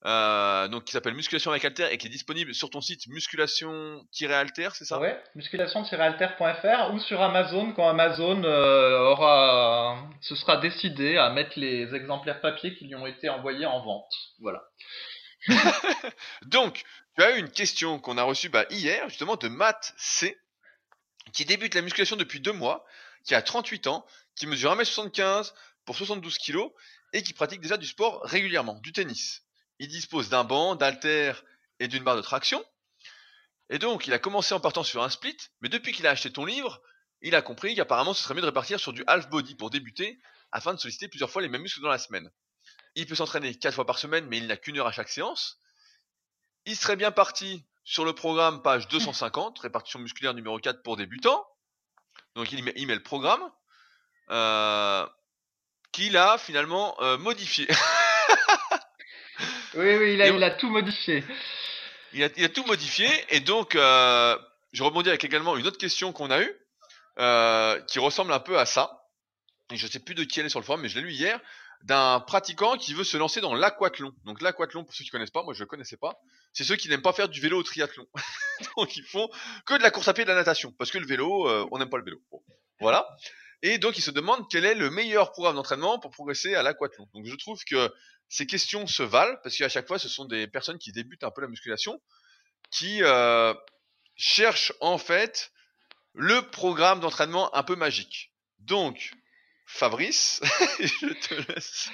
euh, donc qui s'appelle Musculation avec Alter et qui est disponible sur ton site musculation-alter, c'est ça? Ouais, musculation-alter.fr ou sur Amazon quand Amazon euh, aura, ce sera décidé à mettre les exemplaires papier qui lui ont été envoyés en vente. Voilà. donc, tu as eu une question qu'on a reçue bah, hier, justement, de Matt C, qui débute la musculation depuis deux mois, qui a 38 ans, qui mesure 1m75 pour 72 kg et qui pratique déjà du sport régulièrement, du tennis. Il dispose d'un banc, d'haltères et d'une barre de traction. Et donc, il a commencé en partant sur un split, mais depuis qu'il a acheté ton livre, il a compris qu'apparemment ce serait mieux de répartir sur du half body pour débuter, afin de solliciter plusieurs fois les mêmes muscles dans la semaine. Il peut s'entraîner 4 fois par semaine, mais il n'a qu'une heure à chaque séance. Il serait bien parti sur le programme page 250, répartition musculaire numéro 4 pour débutants. Donc il met, le programme euh, qu'il a finalement euh, modifié. oui, oui, il a, tout modifié. Il a, tout modifié et donc euh, je rebondis avec également une autre question qu'on a eue qui ressemble un peu à ça. Et je sais plus de qui elle est sur le forum, mais je l'ai lu hier d'un pratiquant qui veut se lancer dans l'aquathlon. Donc l'aquathlon, pour ceux qui connaissent pas, moi je ne connaissais pas, c'est ceux qui n'aiment pas faire du vélo au triathlon. donc ils font que de la course à pied et de la natation, parce que le vélo, euh, on n'aime pas le vélo. Voilà. Et donc ils se demandent quel est le meilleur programme d'entraînement pour progresser à l'aquathlon. Donc je trouve que ces questions se valent, parce qu'à chaque fois ce sont des personnes qui débutent un peu la musculation, qui euh, cherchent en fait le programme d'entraînement un peu magique. Donc, Fabrice, je te laisse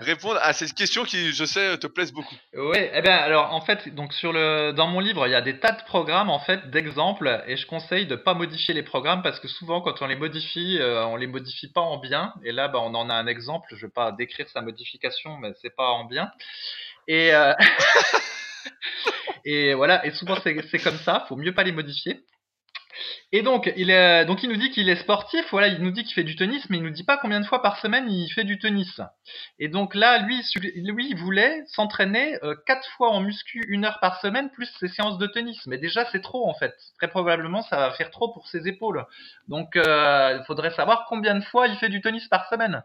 répondre à cette question qui, je sais, te plaise beaucoup. Oui, eh bien, alors en fait, donc sur le, dans mon livre, il y a des tas de programmes en fait d'exemples, et je conseille de pas modifier les programmes parce que souvent, quand on les modifie, euh, on les modifie pas en bien. Et là, bah, on en a un exemple. Je vais pas décrire sa modification, mais c'est pas en bien. Et euh, et voilà. Et souvent, c'est comme ça. Faut mieux pas les modifier. Et donc, il nous dit qu'il est sportif, voilà, il nous dit qu'il fait du tennis, mais il nous dit pas combien de fois par semaine il fait du tennis. Et donc là, lui, lui il voulait s'entraîner euh, quatre fois en muscu, une heure par semaine, plus ses séances de tennis. Mais déjà, c'est trop en fait. Très probablement, ça va faire trop pour ses épaules. Donc, euh, il faudrait savoir combien de fois il fait du tennis par semaine.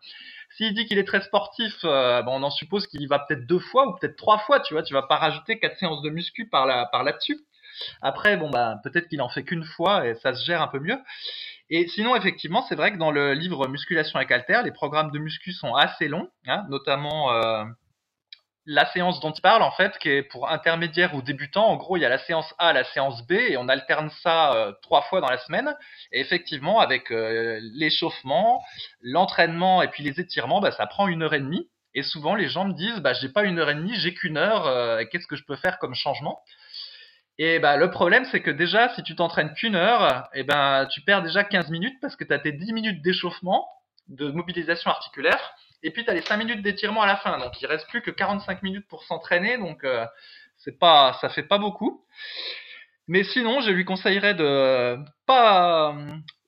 S'il dit qu'il est très sportif, euh, bon, on en suppose qu'il y va peut-être deux fois ou peut-être trois fois, tu vois. Tu vas pas rajouter quatre séances de muscu par là, par là-dessus. Après, bah peut-être qu'il en fait qu'une fois et ça se gère un peu mieux. Et sinon, effectivement, c'est vrai que dans le livre Musculation avec Alter, les programmes de muscu sont assez longs, hein, notamment euh, la séance dont il parle, en fait, qui est pour intermédiaire ou débutant. En gros, il y a la séance A, la séance B, et on alterne ça euh, trois fois dans la semaine. Et effectivement, avec euh, l'échauffement, l'entraînement et puis les étirements, bah, ça prend une heure et demie. Et souvent, les gens me disent, bah, j'ai pas une heure et demie, j'ai qu'une heure. Qu'est-ce que je peux faire comme changement? Et bah, le problème, c'est que déjà, si tu t'entraînes qu'une heure, et ben, tu perds déjà 15 minutes parce que tu as tes 10 minutes d'échauffement, de mobilisation articulaire, et puis tu as les 5 minutes d'étirement à la fin. Donc il reste plus que 45 minutes pour s'entraîner, donc euh, c'est pas, ça fait pas beaucoup. Mais sinon, je lui conseillerais de pas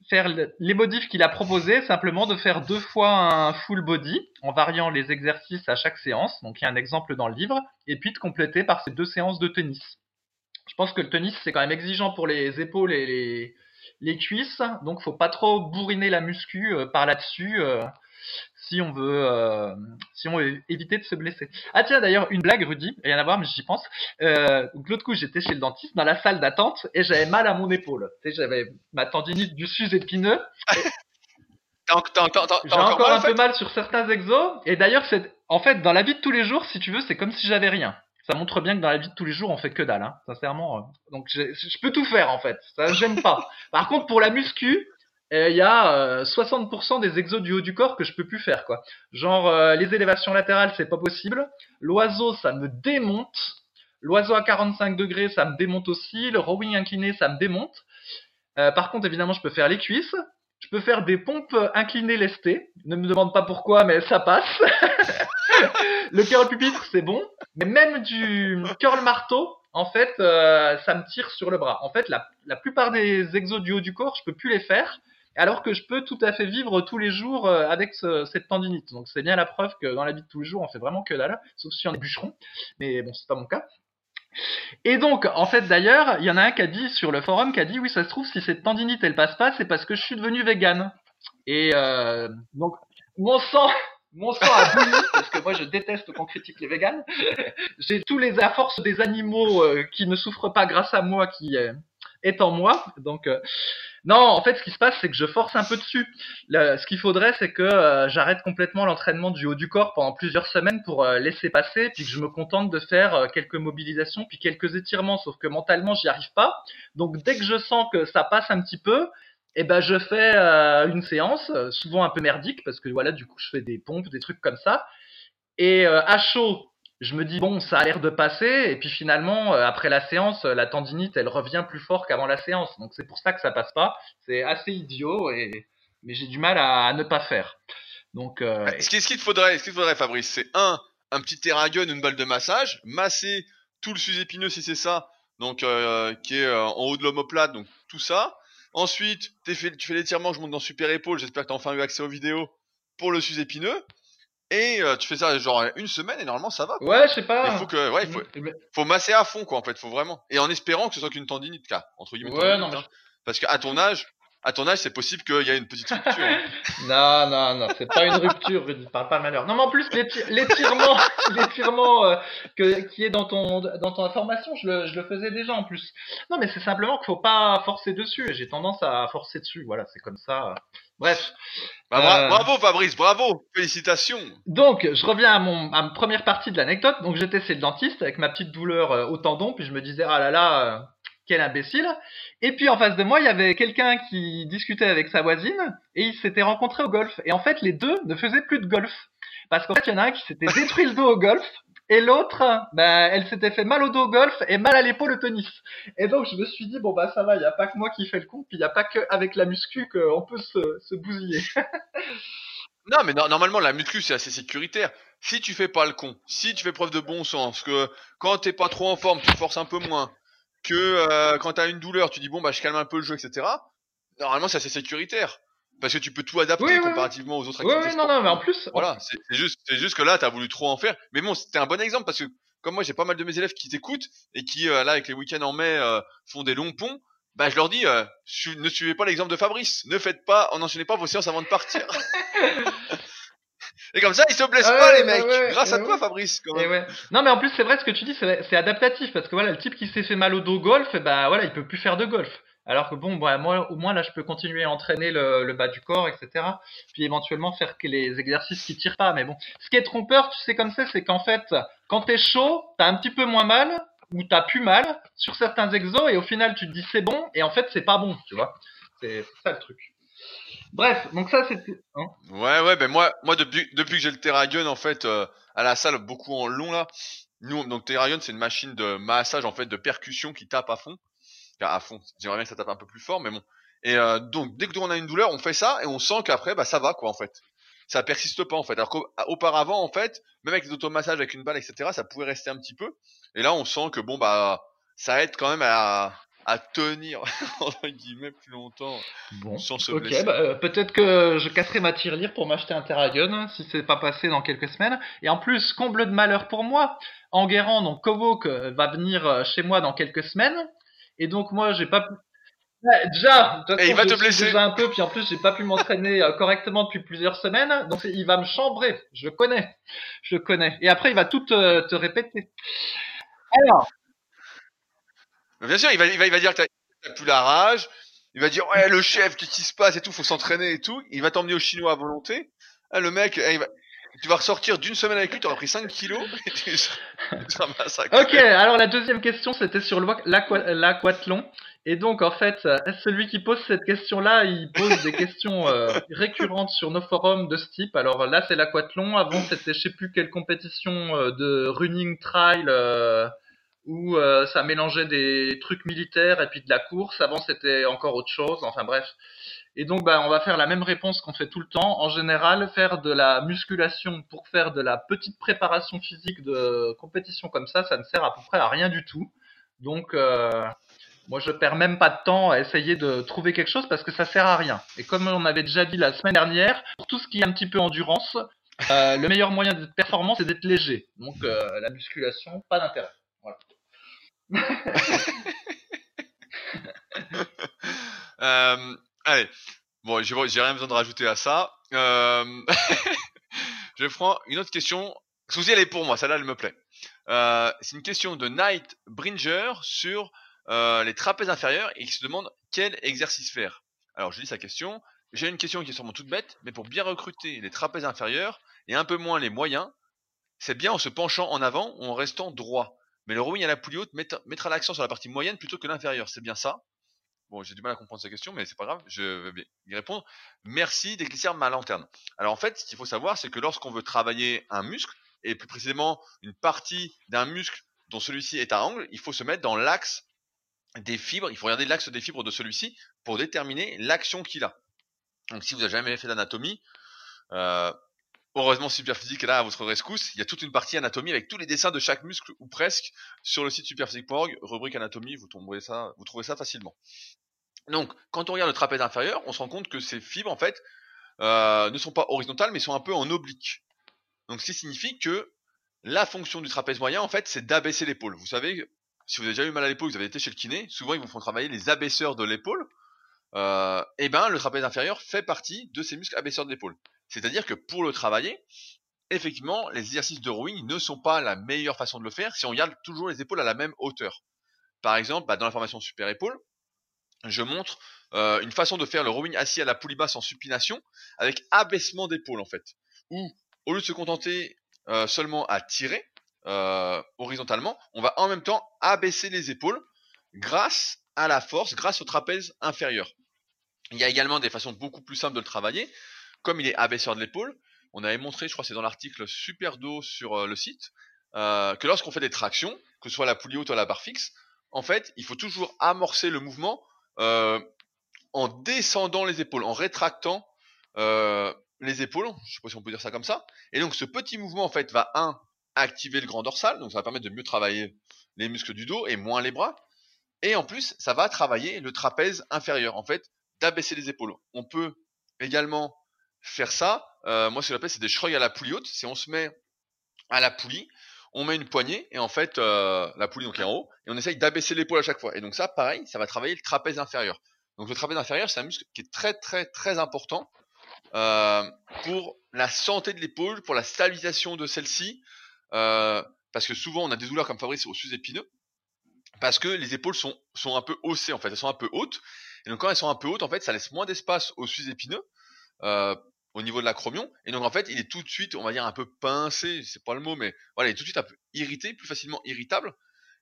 faire les modifs qu'il a proposés, simplement de faire deux fois un full body en variant les exercices à chaque séance. Donc il y a un exemple dans le livre, et puis de compléter par ces deux séances de tennis. Je pense que le tennis c'est quand même exigeant pour les épaules et les, les cuisses, donc faut pas trop bourriner la muscu euh, par là-dessus. Euh, si on veut, euh, si on veut éviter de se blesser. Ah tiens d'ailleurs une blague Rudy, rien à voir mais j'y pense. Euh, l'autre coup j'étais chez le dentiste dans la salle d'attente et j'avais mal à mon épaule. J'avais ma tendinite du sus épineux. J'ai encore, un peu mal sur certains exos et d'ailleurs en fait dans la vie de tous les jours si tu veux c'est comme si j'avais rien. Ça montre bien que dans la vie de tous les jours on fait que dalle, hein, sincèrement. Euh. Donc je peux tout faire en fait, ça ne gêne pas. Par contre pour la muscu, il y a 60% euh, des exos du haut du corps que je peux plus faire quoi. Genre euh, les élévations latérales c'est pas possible, l'oiseau ça me démonte, l'oiseau à 45 degrés ça me démonte aussi, le rowing incliné ça me démonte. Euh, par contre évidemment je peux faire les cuisses, je peux faire des pompes inclinées lestées, ne me demande pas pourquoi mais ça passe. le curl pupitre c'est bon, mais même du curl marteau en fait, ça me tire sur le bras. En fait, la, la plupart des exos du haut du corps, je peux plus les faire alors que je peux tout à fait vivre tous les jours euh, avec cette tendinite. Donc c'est bien la preuve que dans la vie de tous les jours, on fait vraiment que dalle, sauf si on est bûcheron, mais bon, c'est pas mon cas. Et donc, en fait, d'ailleurs, il y en a un qui a dit sur le forum, qui a dit, oui, ça se trouve, si cette tendinite, elle passe pas, c'est parce que je suis devenu vegan. Et euh, donc, mon sang, mon sang a bouilli, parce que moi, je déteste qu'on critique les véganes. J'ai tous les à force des animaux euh, qui ne souffrent pas grâce à moi, qui est en moi. Donc, non, en fait, ce qui se passe, c'est que je force un peu dessus. ce qu'il faudrait, c'est que euh, j'arrête complètement l'entraînement du haut du corps pendant plusieurs semaines pour euh, laisser passer, puis que je me contente de faire euh, quelques mobilisations, puis quelques étirements. Sauf que mentalement, j'y arrive pas. Donc, dès que je sens que ça passe un petit peu, eh ben, je fais une séance, souvent un peu merdique, parce que voilà, du coup, je fais des pompes, des trucs comme ça. Et à chaud, je me dis bon, ça a l'air de passer, et puis finalement, euh, après la séance, la tendinite, elle revient plus fort qu'avant la séance. Donc c'est pour ça que ça passe pas. C'est assez idiot, et mais j'ai du mal à, ne pas faire. Donc, euh... ce qu'il te faudrait, ce qu'il faudrait, Fabrice, c'est un, un petit terragun, une balle de massage, masser tout le sus-épineux si c'est ça, donc euh, qui est euh, en haut de l'omoplate, donc tout ça. Ensuite, tu fais l'étirement, je monte dans Super Épaule, j'espère que tu as enfin eu accès aux vidéos pour le sus-épineux. Et euh, tu fais ça genre une semaine et normalement ça va. Quoi. Ouais, je sais pas. Il faut que, ouais, faut, faut masser à fond quoi en fait, faut vraiment. Et en espérant que ce soit qu'une tendinite, cas entre guillemets. Ouais, non, mais... Hein. Parce qu'à ton âge, à ton âge, c'est possible qu'il y ait une petite rupture. Hein. non, non, non, c'est pas une rupture, Rudy, parle pas malheur. Non, mais en plus, l'étirement, l'étirement euh, que qui est dans ton dans ton information, je le, je le faisais déjà en plus. Non, mais c'est simplement qu'il faut pas forcer dessus. J'ai tendance à forcer dessus. Voilà, c'est comme ça. Bref. Bah, euh, bravo Fabrice, bravo, félicitations. Donc, je reviens à mon à ma première partie de l'anecdote. Donc, j'étais chez le dentiste avec ma petite douleur euh, au tendon, puis je me disais ah là là, euh, quel imbécile. Et puis en face de moi, il y avait quelqu'un qui discutait avec sa voisine et ils s'étaient rencontrés au golf. Et en fait, les deux ne faisaient plus de golf parce qu'en fait, il y en a un qui s'était détruit le dos au golf et l'autre, ben, elle s'était fait mal au dos au golf et mal à l'épaule au tennis. Et donc, je me suis dit, bon, bah, ça va, il n'y a pas que moi qui fais le con, puis il n'y a pas qu'avec la muscu qu'on peut se, se bousiller. non, mais normalement, la muscu, c'est assez sécuritaire. Si tu fais pas le con, si tu fais preuve de bon sens, que quand t'es pas trop en forme, tu forces un peu moins, que euh, quand t'as une douleur, tu dis, bon, bah, je calme un peu le jeu, etc. Normalement, c'est assez sécuritaire parce que tu peux tout adapter comparativement aux autres activités. Oui, non, non, mais en plus. Voilà, c'est juste, c'est juste que là, t'as voulu trop en faire. Mais bon, c'était un bon exemple parce que comme moi, j'ai pas mal de mes élèves qui t'écoutent et qui euh, là, avec les week-ends en mai, euh, font des longs ponts. Bah, je leur dis, euh, ne suivez pas l'exemple de Fabrice. Ne faites pas, n'enchaînez pas vos séances avant de partir. Et comme ça, ils se blessent ah pas, les bah mecs. grâce à toi, Fabrice. Quand même. Non, mais en plus, c'est vrai ce que tu dis, c'est adaptatif parce que voilà, le type qui s'est fait mal au dos golf, bah voilà, il peut plus faire de golf. Alors que bon, bah, moi, au moins là, je peux continuer à entraîner le, bas du corps, etc. Puis éventuellement faire les exercices qui tirent pas. Mais bon, ce qui est trompeur, tu sais comme ça, c'est qu'en fait, quand t'es chaud, t'as un petit peu moins mal ou t'as plus mal sur certains exos et au final tu te dis c'est bon et en fait c'est pas bon, tu vois. C'est ça le truc. Bref, donc ça c'était. Hein ouais ouais, ben moi moi depuis depuis que j'ai le Terragun en fait euh, à la salle beaucoup en long là. Nous donc Terragun c'est une machine de massage en fait de percussion qui tape à fond à fond. J'aimerais bien que ça tape un peu plus fort, mais bon. Et euh, donc dès que on a une douleur, on fait ça et on sent qu'après bah ça va quoi en fait. Ça persiste pas en fait. Alors qu'auparavant en fait, même avec les automassages avec une balle etc, ça pouvait rester un petit peu. Et là on sent que bon bah ça aide quand même à, à tenir entre guillemets plus longtemps Bon. sans se Ok, bah, euh, peut-être que je casserai ma tirelire pour m'acheter un Terragon si c'est pas passé dans quelques semaines. Et en plus, comble de malheur pour moi, Enguerrand, donc Kovok, euh, va venir chez moi dans quelques semaines. Et donc moi, j'ai pas pu... Ouais, déjà, de toute Et il va te blesser. déjà un peu, puis en plus, j'ai pas pu m'entraîner euh, correctement depuis plusieurs semaines. Donc il va me chambrer, je le connais. Je le connais. Et après, il va tout te, te répéter. Alors, Bien sûr, il va, il va, il va dire que t'as- plus la rage. Il va dire ouais le chef, qu'est-ce qui se passe et tout, faut s'entraîner et tout. Il va t'emmener au chinois à volonté. Ah, le mèque, eh, il va- tu vas ressortir d'une semaine avec lui, t'auras pris 5 kilos et tu tu. Ok, alors la deuxième question, c'était sur l'aqua- l'aqua- l'aquathlon. Et donc, en fait, celui qui pose cette question-là, il pose des questions euh, récurrentes sur nos forums de ce type? Alors là, c'est l'aquathlon. Avant, c'était je sais plus quelle compétition euh, de running trail euh, où ça mélangeait des trucs militaires et puis de la course. Avant, c'était encore autre chose. Enfin bref. Et donc, bah, on va faire la même réponse qu'on fait tout le temps. En général, faire de la musculation pour faire de la petite préparation physique de compétition comme ça, ça ne sert à peu près à rien du tout. Donc, euh, moi, je perds même pas de temps à essayer de trouver quelque chose parce que ça sert à rien. Et comme on avait déjà dit la semaine dernière, pour tout ce qui est un petit peu endurance, euh, le meilleur moyen d'être performant, c'est d'être léger. Donc, euh, la musculation, pas d'intérêt. Voilà. Euh, allez, bon, j'ai rien besoin de rajouter à ça. Euh... je prends une autre question. Souci, elle est pour moi, celle-là, elle me plaît. Euh, c'est une question de Night Bringer sur euh, les trapèzes inférieurs et qui se demande quel exercice faire. Alors, je lis sa question. J'ai une question qui est sûrement toute bête, mais pour bien recruter les trapèzes inférieurs et un peu moins les moyens, c'est bien en se penchant en avant ou en restant droit. Mais le rowing à la poulie haute mettra l'accent sur la partie moyenne plutôt que l'inférieure. C'est bien ça? Bon, j'ai du mal à comprendre sa question, mais c'est pas grave, je vais y répondre. Merci d'éclaircir ma lanterne. Alors en fait, ce qu'il faut savoir, c'est que lorsqu'on veut travailler un muscle, et plus précisément une partie d'un muscle dont celui-ci est à angle, il faut se mettre dans l'axe des fibres, il faut regarder l'axe des fibres de celui-ci pour déterminer l'action qu'il a. Donc si vous n'avez jamais fait d'anatomie, euh, heureusement Superphysique est là à votre rescousse, il y a toute une partie anatomie avec tous les dessins de chaque muscle ou presque sur le site superphysique.org, rubrique anatomie, vous trouverez ça, vous trouverez ça facilement. Donc, quand on regarde le trapèze inférieur, on se rend compte que ces fibres, en fait, euh, ne sont pas horizontales, mais sont un peu en oblique. Donc, ce qui signifie que la fonction du trapèze moyen, en fait, c'est d'abaisser l'épaule. Vous savez, si vous avez déjà eu mal à l'épaule, vous avez été chez le kiné, souvent ils vous font travailler les abaisseurs de l'épaule. Euh, et ben, le trapèze inférieur fait partie de ces muscles abaisseurs de l'épaule. C'est-à-dire que pour le travailler, effectivement, les exercices de rowing ne sont pas la meilleure façon de le faire si on garde toujours les épaules à la même hauteur. Par exemple, bah, dans la formation super épaule, je montre euh, une façon de faire le rowing assis à la poulie basse en supination avec abaissement d'épaule en fait. Où au lieu de se contenter euh, seulement à tirer euh, horizontalement, on va en même temps abaisser les épaules grâce à la force, grâce au trapèze inférieur. Il y a également des façons beaucoup plus simples de le travailler, comme il est abaisseur de l'épaule. On avait montré, je crois c'est dans l'article super dos sur euh, le site, euh, que lorsqu'on fait des tractions, que ce soit la poulie haute ou la barre fixe, en fait, il faut toujours amorcer le mouvement euh, en descendant les épaules, en rétractant les épaules, je sais pas si on peut dire ça comme ça. Et donc ce petit mouvement en fait va un activer le grand dorsal, donc ça va permettre de mieux travailler les muscles du dos et moins les bras. Et en plus, ça va travailler le trapèze inférieur, en fait, d'abaisser les épaules. On peut également faire ça. Euh, moi, ce que j'appelle, c'est des shrugs à la poulie haute. Si on se met à la poulie, on met une poignée et en fait, euh, la poulie donc est en haut et on essaye d'abaisser l'épaule à chaque fois. Et donc ça, pareil, ça va travailler le trapèze inférieur. Donc le trapèze inférieur, c'est un muscle qui est très très très important euh, pour la santé de l'épaule, pour la stabilisation de celle-ci, parce que souvent on a des douleurs comme Fabrice au sus-épineux, parce que les épaules sont, sont un peu haussées en fait, elles sont un peu hautes, et donc quand elles sont un peu hautes, en fait, ça laisse moins d'espace au sus-épineux, euh, au niveau de l'acromion, et donc en fait, il est tout de suite, on va dire un peu pincé, c'est pas le mot, mais voilà, il est tout de suite un peu irrité, plus facilement irritable,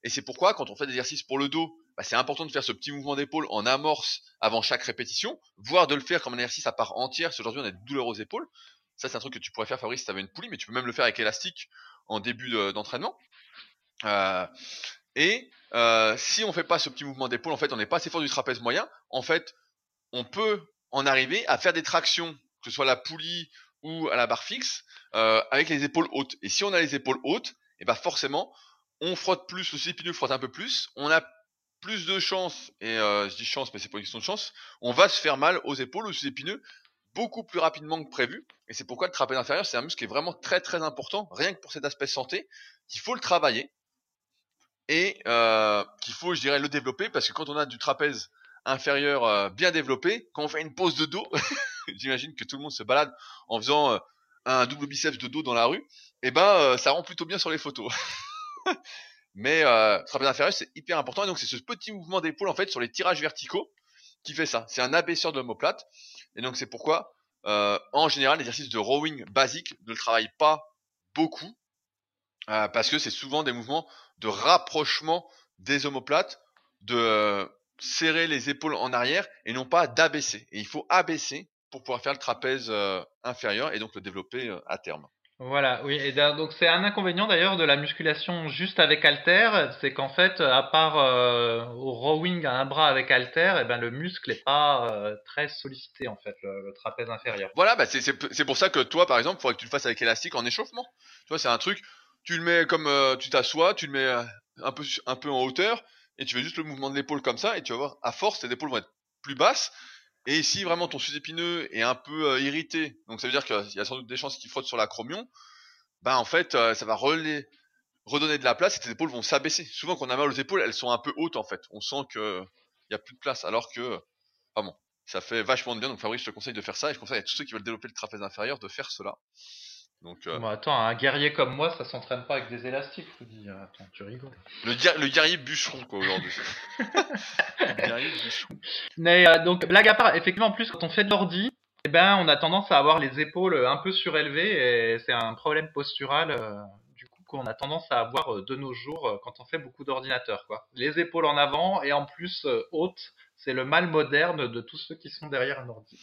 et c'est pourquoi quand on fait des exercices pour le dos, bah, c'est important de faire ce petit mouvement d'épaule en amorce avant chaque répétition, voire de le faire comme un exercice à part entière, si aujourd'hui on a des douleurs aux épaules, ça c'est un truc que tu pourrais faire Fabrice si tu avais une poulie, mais tu peux même le faire avec élastique en début de- d'entraînement. Euh, et euh, si on fait pas ce petit mouvement d'épaule, en fait, on n'est pas assez fort du trapèze moyen. En fait, on peut en arriver à faire des tractions, que ce soit la poulie ou à la barre fixe, euh, avec les épaules hautes. Et si on a les épaules hautes, et ben forcément, on frotte plus, le épineux frotte un peu plus, on a plus de chance, et euh, je dis chance, mais c'est pas une question de chance, on va se faire mal aux épaules, aux sous-épineux, beaucoup plus rapidement que prévu. Et c'est pourquoi le trapèze inférieur, c'est un muscle qui est vraiment très très important, rien que pour cet aspect santé, qu'il faut le travailler et euh, qu'il faut, je dirais, le développer parce que quand on a du trapèze inférieur bien développé, quand on fait une pause de dos, j'imagine que tout le monde se balade en faisant euh, un double biceps de dos dans la rue, et eh ben euh, ça rend plutôt bien sur les photos. Mais euh, trapèze inférieur, c'est hyper important. Et donc c'est ce petit mouvement d'épaule en fait sur les tirages verticaux qui fait ça. C'est un abaisseur de l'omoplate. Et donc c'est pourquoi, euh, en général, l'exercice de rowing basique ne le travaille pas beaucoup, parce que c'est souvent des mouvements de rapprochement des omoplates, de serrer les épaules en arrière et non pas d'abaisser. Et il faut abaisser pour pouvoir faire le trapèze euh, inférieur et donc le développer à terme. Voilà, oui, et donc c'est un inconvénient d'ailleurs de la musculation juste avec halter, c'est qu'en fait, à part euh, au rowing à un bras avec halter, et eh ben le muscle n'est pas euh, très sollicité en fait, le, trapèze inférieur. Voilà, bah c'est pour ça que toi, par exemple, il faudrait que tu le fasses avec élastique en échauffement. Tu vois, c'est un truc, tu le mets comme euh, tu t'assois, tu le mets un peu un peu en hauteur, et tu fais juste le mouvement de l'épaule comme ça, et tu vas voir, à force, tes épaules vont être plus basses, et si vraiment ton sous-épineux est un peu euh, irrité, donc ça veut dire qu'il y a sans doute des chances qu'il frotte sur l'acromion, bah en fait euh, ça va redonner de la place et tes épaules vont s'abaisser. Souvent quand on a mal aux épaules, elles sont un peu hautes en fait. On sent que il y a plus de place alors que ah bon, ça fait vachement de bien. Donc Fabrice, je te conseille de faire ça et je conseille à tous ceux qui veulent développer le trapèze inférieur de faire cela. Donc, euh... attends, un guerrier comme moi, ça s'entraîne pas avec des élastiques, faut dire. Attends, tu rigoles. Le, le guerrier bûcheron, quoi, aujourd'hui. le guerrier bûcheron. Mais euh, donc, blague à part, effectivement, en plus, quand on fait de l'ordi, eh ben, on a tendance à avoir les épaules un peu surélevées et c'est un problème postural. Euh, du coup, qu'on a tendance à avoir de nos jours quand on fait beaucoup d'ordinateurs, quoi. Les épaules en avant et en plus hautes, c'est le mal moderne de tous ceux qui sont derrière un ordi.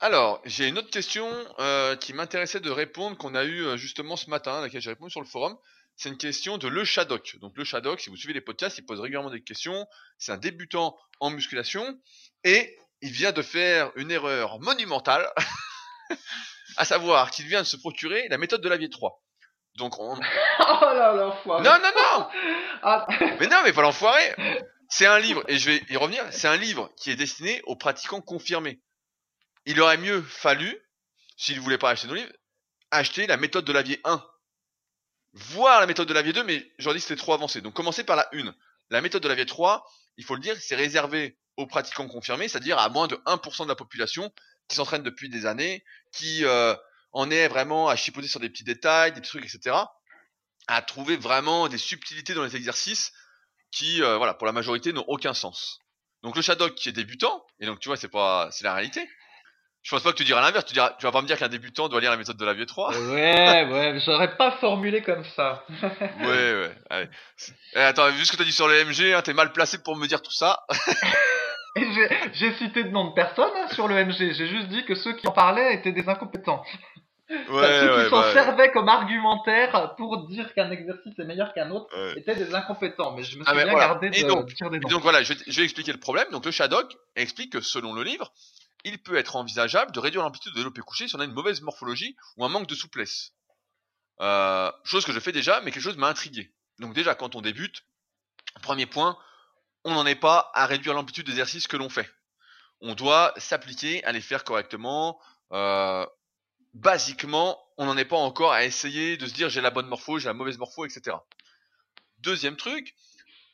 Alors, j'ai une autre question euh, qui m'intéressait de répondre, qu'on a eu euh, justement ce matin, à laquelle j'ai répondu sur le forum. C'est une question de Le Shadok. Donc Le Shadok, si vous suivez les podcasts, il pose régulièrement des questions. C'est un débutant en musculation et il vient de faire une erreur monumentale, à savoir qu'il vient de se procurer la méthode de la vie 3. Donc on... oh là l'enfoiré Non, non, non ah. Mais non, mais pas l'enfoiré C'est un livre, et je vais y revenir, c'est un livre qui est destiné aux pratiquants confirmés il aurait mieux fallu, s'il voulait pas acheter nos livres, acheter la méthode de Lavier 1. Voir la méthode de Lavier 2, mais j'en dis que c'était trop avancé. Donc commencez par la 1. La méthode de Lavier 3, il faut le dire, c'est réservé aux pratiquants confirmés, c'est-à-dire à moins de 1% de la population qui s'entraîne depuis des années, qui euh, en est vraiment à chipoter sur des petits détails, des petits trucs, etc. À trouver vraiment des subtilités dans les exercices qui, euh, voilà, pour la majorité, n'ont aucun sens. Donc le Shadok qui est débutant, et donc tu vois, c'est pas, c'est la réalité. Je pense pas que tu diras l'inverse. Tu, diras, tu vas pas me dire qu'un débutant doit lire la méthode de la vie 3. Ouais, ouais, j'aurais pas formulé comme ça. ouais, ouais. Allez. Eh, attends, vu ce que t'as dit sur le MG, hein, t'es mal placé pour me dire tout ça. j'ai cité de nom de personne hein, sur le MG. J'ai juste dit que ceux qui en parlaient étaient des incompétents. Ouais, ceux qui s'en bah, servaient comme argumentaire pour dire qu'un exercice est meilleur qu'un autre étaient des incompétents. Mais je me suis ah, bien gardé de donc, dire des noms. donc voilà, je vais, je vais expliquer le problème. Donc le Shadok explique que selon le livre, il peut être envisageable de réduire l'amplitude de développé couché si on a une mauvaise morphologie ou un manque de souplesse. Euh, chose que je fais déjà, mais quelque chose m'a intrigué. Donc déjà, quand on débute, premier point, on n'en est pas à réduire l'amplitude d'exercice que l'on fait. On doit s'appliquer à les faire correctement. Euh, basiquement, on n'en est pas encore à essayer de se dire j'ai la bonne morpho, j'ai la mauvaise morpho, etc. Deuxième truc,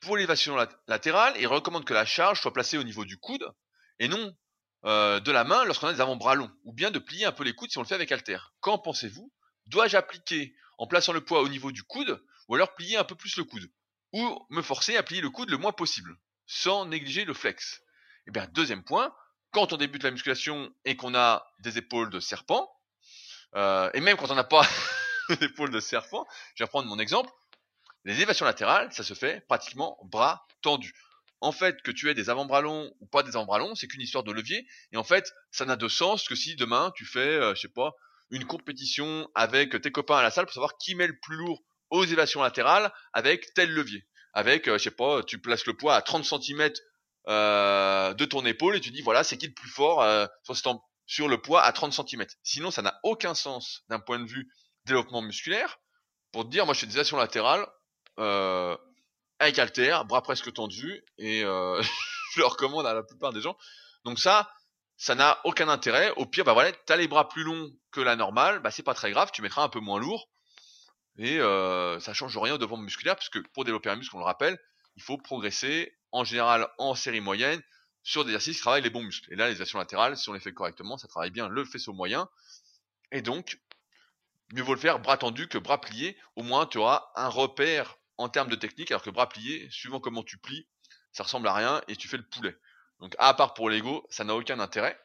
pour l'élévation latérale, il recommande que la charge soit placée au niveau du coude et non euh, de la main lorsqu'on a des avant-bras longs, ou bien de plier un peu les coudes si on le fait avec halter. Qu'en pensez-vous? Dois-je appliquer en plaçant le poids au niveau du coude, ou alors plier un peu plus le coude? Ou me forcer à plier le coude le moins possible, sans négliger le flex? Et eh bien, deuxième point, quand on débute la musculation et qu'on a des épaules de serpent, euh, et même quand on n'a pas d'épaules de serpent, je vais reprendre mon exemple, les élévations latérales, ça se fait pratiquement bras tendus en fait, que tu aies des avant-bras longs ou pas des avant-bras longs, c'est qu'une histoire de levier. Et en fait, ça n'a de sens que si demain tu fais, euh, je sais pas, une compétition avec tes copains à la salle pour savoir qui met le plus lourd aux élévations latérales avec tel levier. Avec, euh, je sais pas, tu places le poids à 30 cm euh, de ton épaule et tu dis voilà, c'est qui le plus fort sur, sur le poids à 30 cm. Sinon, ça n'a aucun sens d'un point de vue développement musculaire. Pour te dire, moi je fais des élévations latérales, avec halter, bras presque tendus, et euh, je le recommande à la plupart des gens. Donc ça, ça n'a aucun intérêt. Au pire, bah voilà, t'as les bras plus longs que la normale, bah c'est pas très grave, tu mettras un peu moins lourd, et euh, ça change rien au développement musculaire, parce que pour développer un muscle, on le rappelle, il faut progresser en général en série moyenne sur des exercices qui travaillent les bons muscles. Et là, les actions latérales, si on les fait correctement, ça travaille bien le faisceau moyen. Et donc, mieux vaut le faire bras tendu que bras plié. Au moins, tu auras un repère en termes de technique, alors que bras plié, suivant comment tu plies, ça ressemble à rien et tu fais le poulet. Donc, à part pour l'ego, ça n'a aucun intérêt.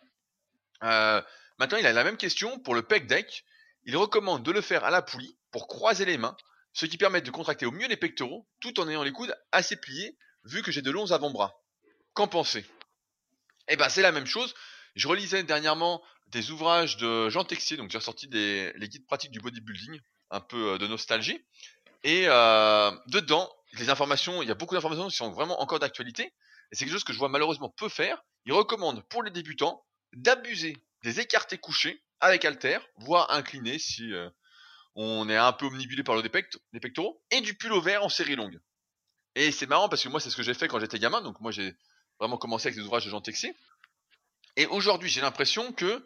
Euh, maintenant, il a la même question pour le pec deck. Il recommande de le faire à la poulie pour croiser les mains, ce qui permet de contracter au mieux les pectoraux tout en ayant les coudes assez pliés, vu que j'ai de longs avant-bras. Qu'en pensez? Eh ben, c'est la même chose. Je relisais dernièrement des ouvrages de Jean Texier, donc j'ai ressorti des, les guides pratiques du bodybuilding, un peu euh, de nostalgie. Et euh, dedans, les informations, il y a beaucoup d'informations qui sont vraiment encore d'actualité. Et c'est quelque chose que je vois malheureusement peu faire. Il recommande pour les débutants d'abuser des écartés couchés avec halter, voire inclinés si euh, on est un peu omnibulé par le des, des pectoraux, et du pull vert en série longue. Et c'est marrant parce que moi c'est ce que j'ai fait quand j'étais gamin, donc moi j'ai vraiment commencé avec des ouvrages de Jean Texier. Et aujourd'hui j'ai l'impression que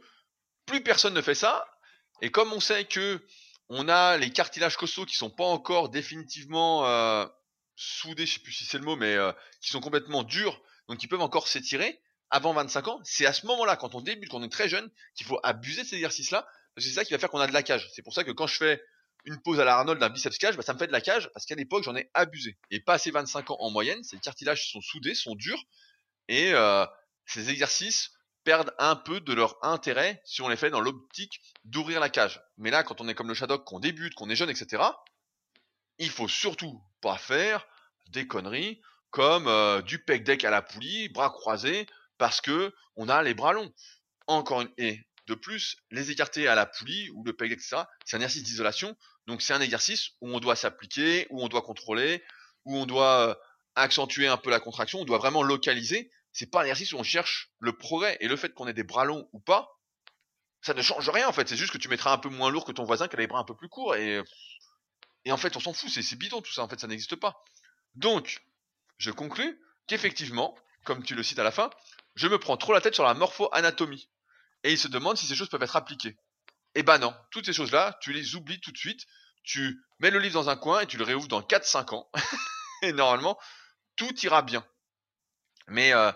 plus personne ne fait ça. Et comme on sait que on a les cartilages costaux qui sont pas encore définitivement euh, soudés, je sais plus si c'est le mot, mais euh, qui sont complètement durs, donc qui peuvent encore s'étirer avant 25 ans. C'est à ce moment-là, quand on débute, quand on est très jeune, qu'il faut abuser de ces exercices-là, parce que c'est ça qui va faire qu'on a de la cage. C'est pour ça que quand je fais une pause à la Arnold d'un biceps cage, bah, ça me fait de la cage, parce qu'à l'époque j'en ai abusé. Et pas assez 25 ans en moyenne, ces cartilages sont soudés, sont durs, et euh, ces exercices perdent un peu de leur intérêt si on les fait dans l'optique d'ouvrir la cage. Mais là, quand on est comme le Shadok, qu'on débute, qu'on est jeune, etc., il faut surtout pas faire des conneries comme euh, du pec deck à la poulie, bras croisés, parce que on a les bras longs. Encore une et de plus, les écartés à la poulie ou le pec deck, etc., c'est un exercice d'isolation. Donc c'est un exercice où on doit s'appliquer, où on doit contrôler, où on doit euh, accentuer un peu la contraction, on doit vraiment localiser c'est pas un exercice où on cherche le progrès. Et le fait qu'on ait des bras longs ou pas, ça ne change rien en fait. C'est juste que tu mettras un peu moins lourd que ton voisin qui a les bras un peu plus courts. Et, et en fait, on s'en fout. C'est bidon tout ça. En fait, ça n'existe pas. Donc, je conclus qu'effectivement, comme tu le cites à la fin, je me prends trop la tête sur la morpho-anatomie. Et il se demande si ces choses peuvent être appliquées. Eh ben non, toutes ces choses-là, tu les oublies tout de suite. Tu mets le livre dans un coin et tu le réouvres dans 4-5 ans. et normalement, tout ira bien. Mais euh,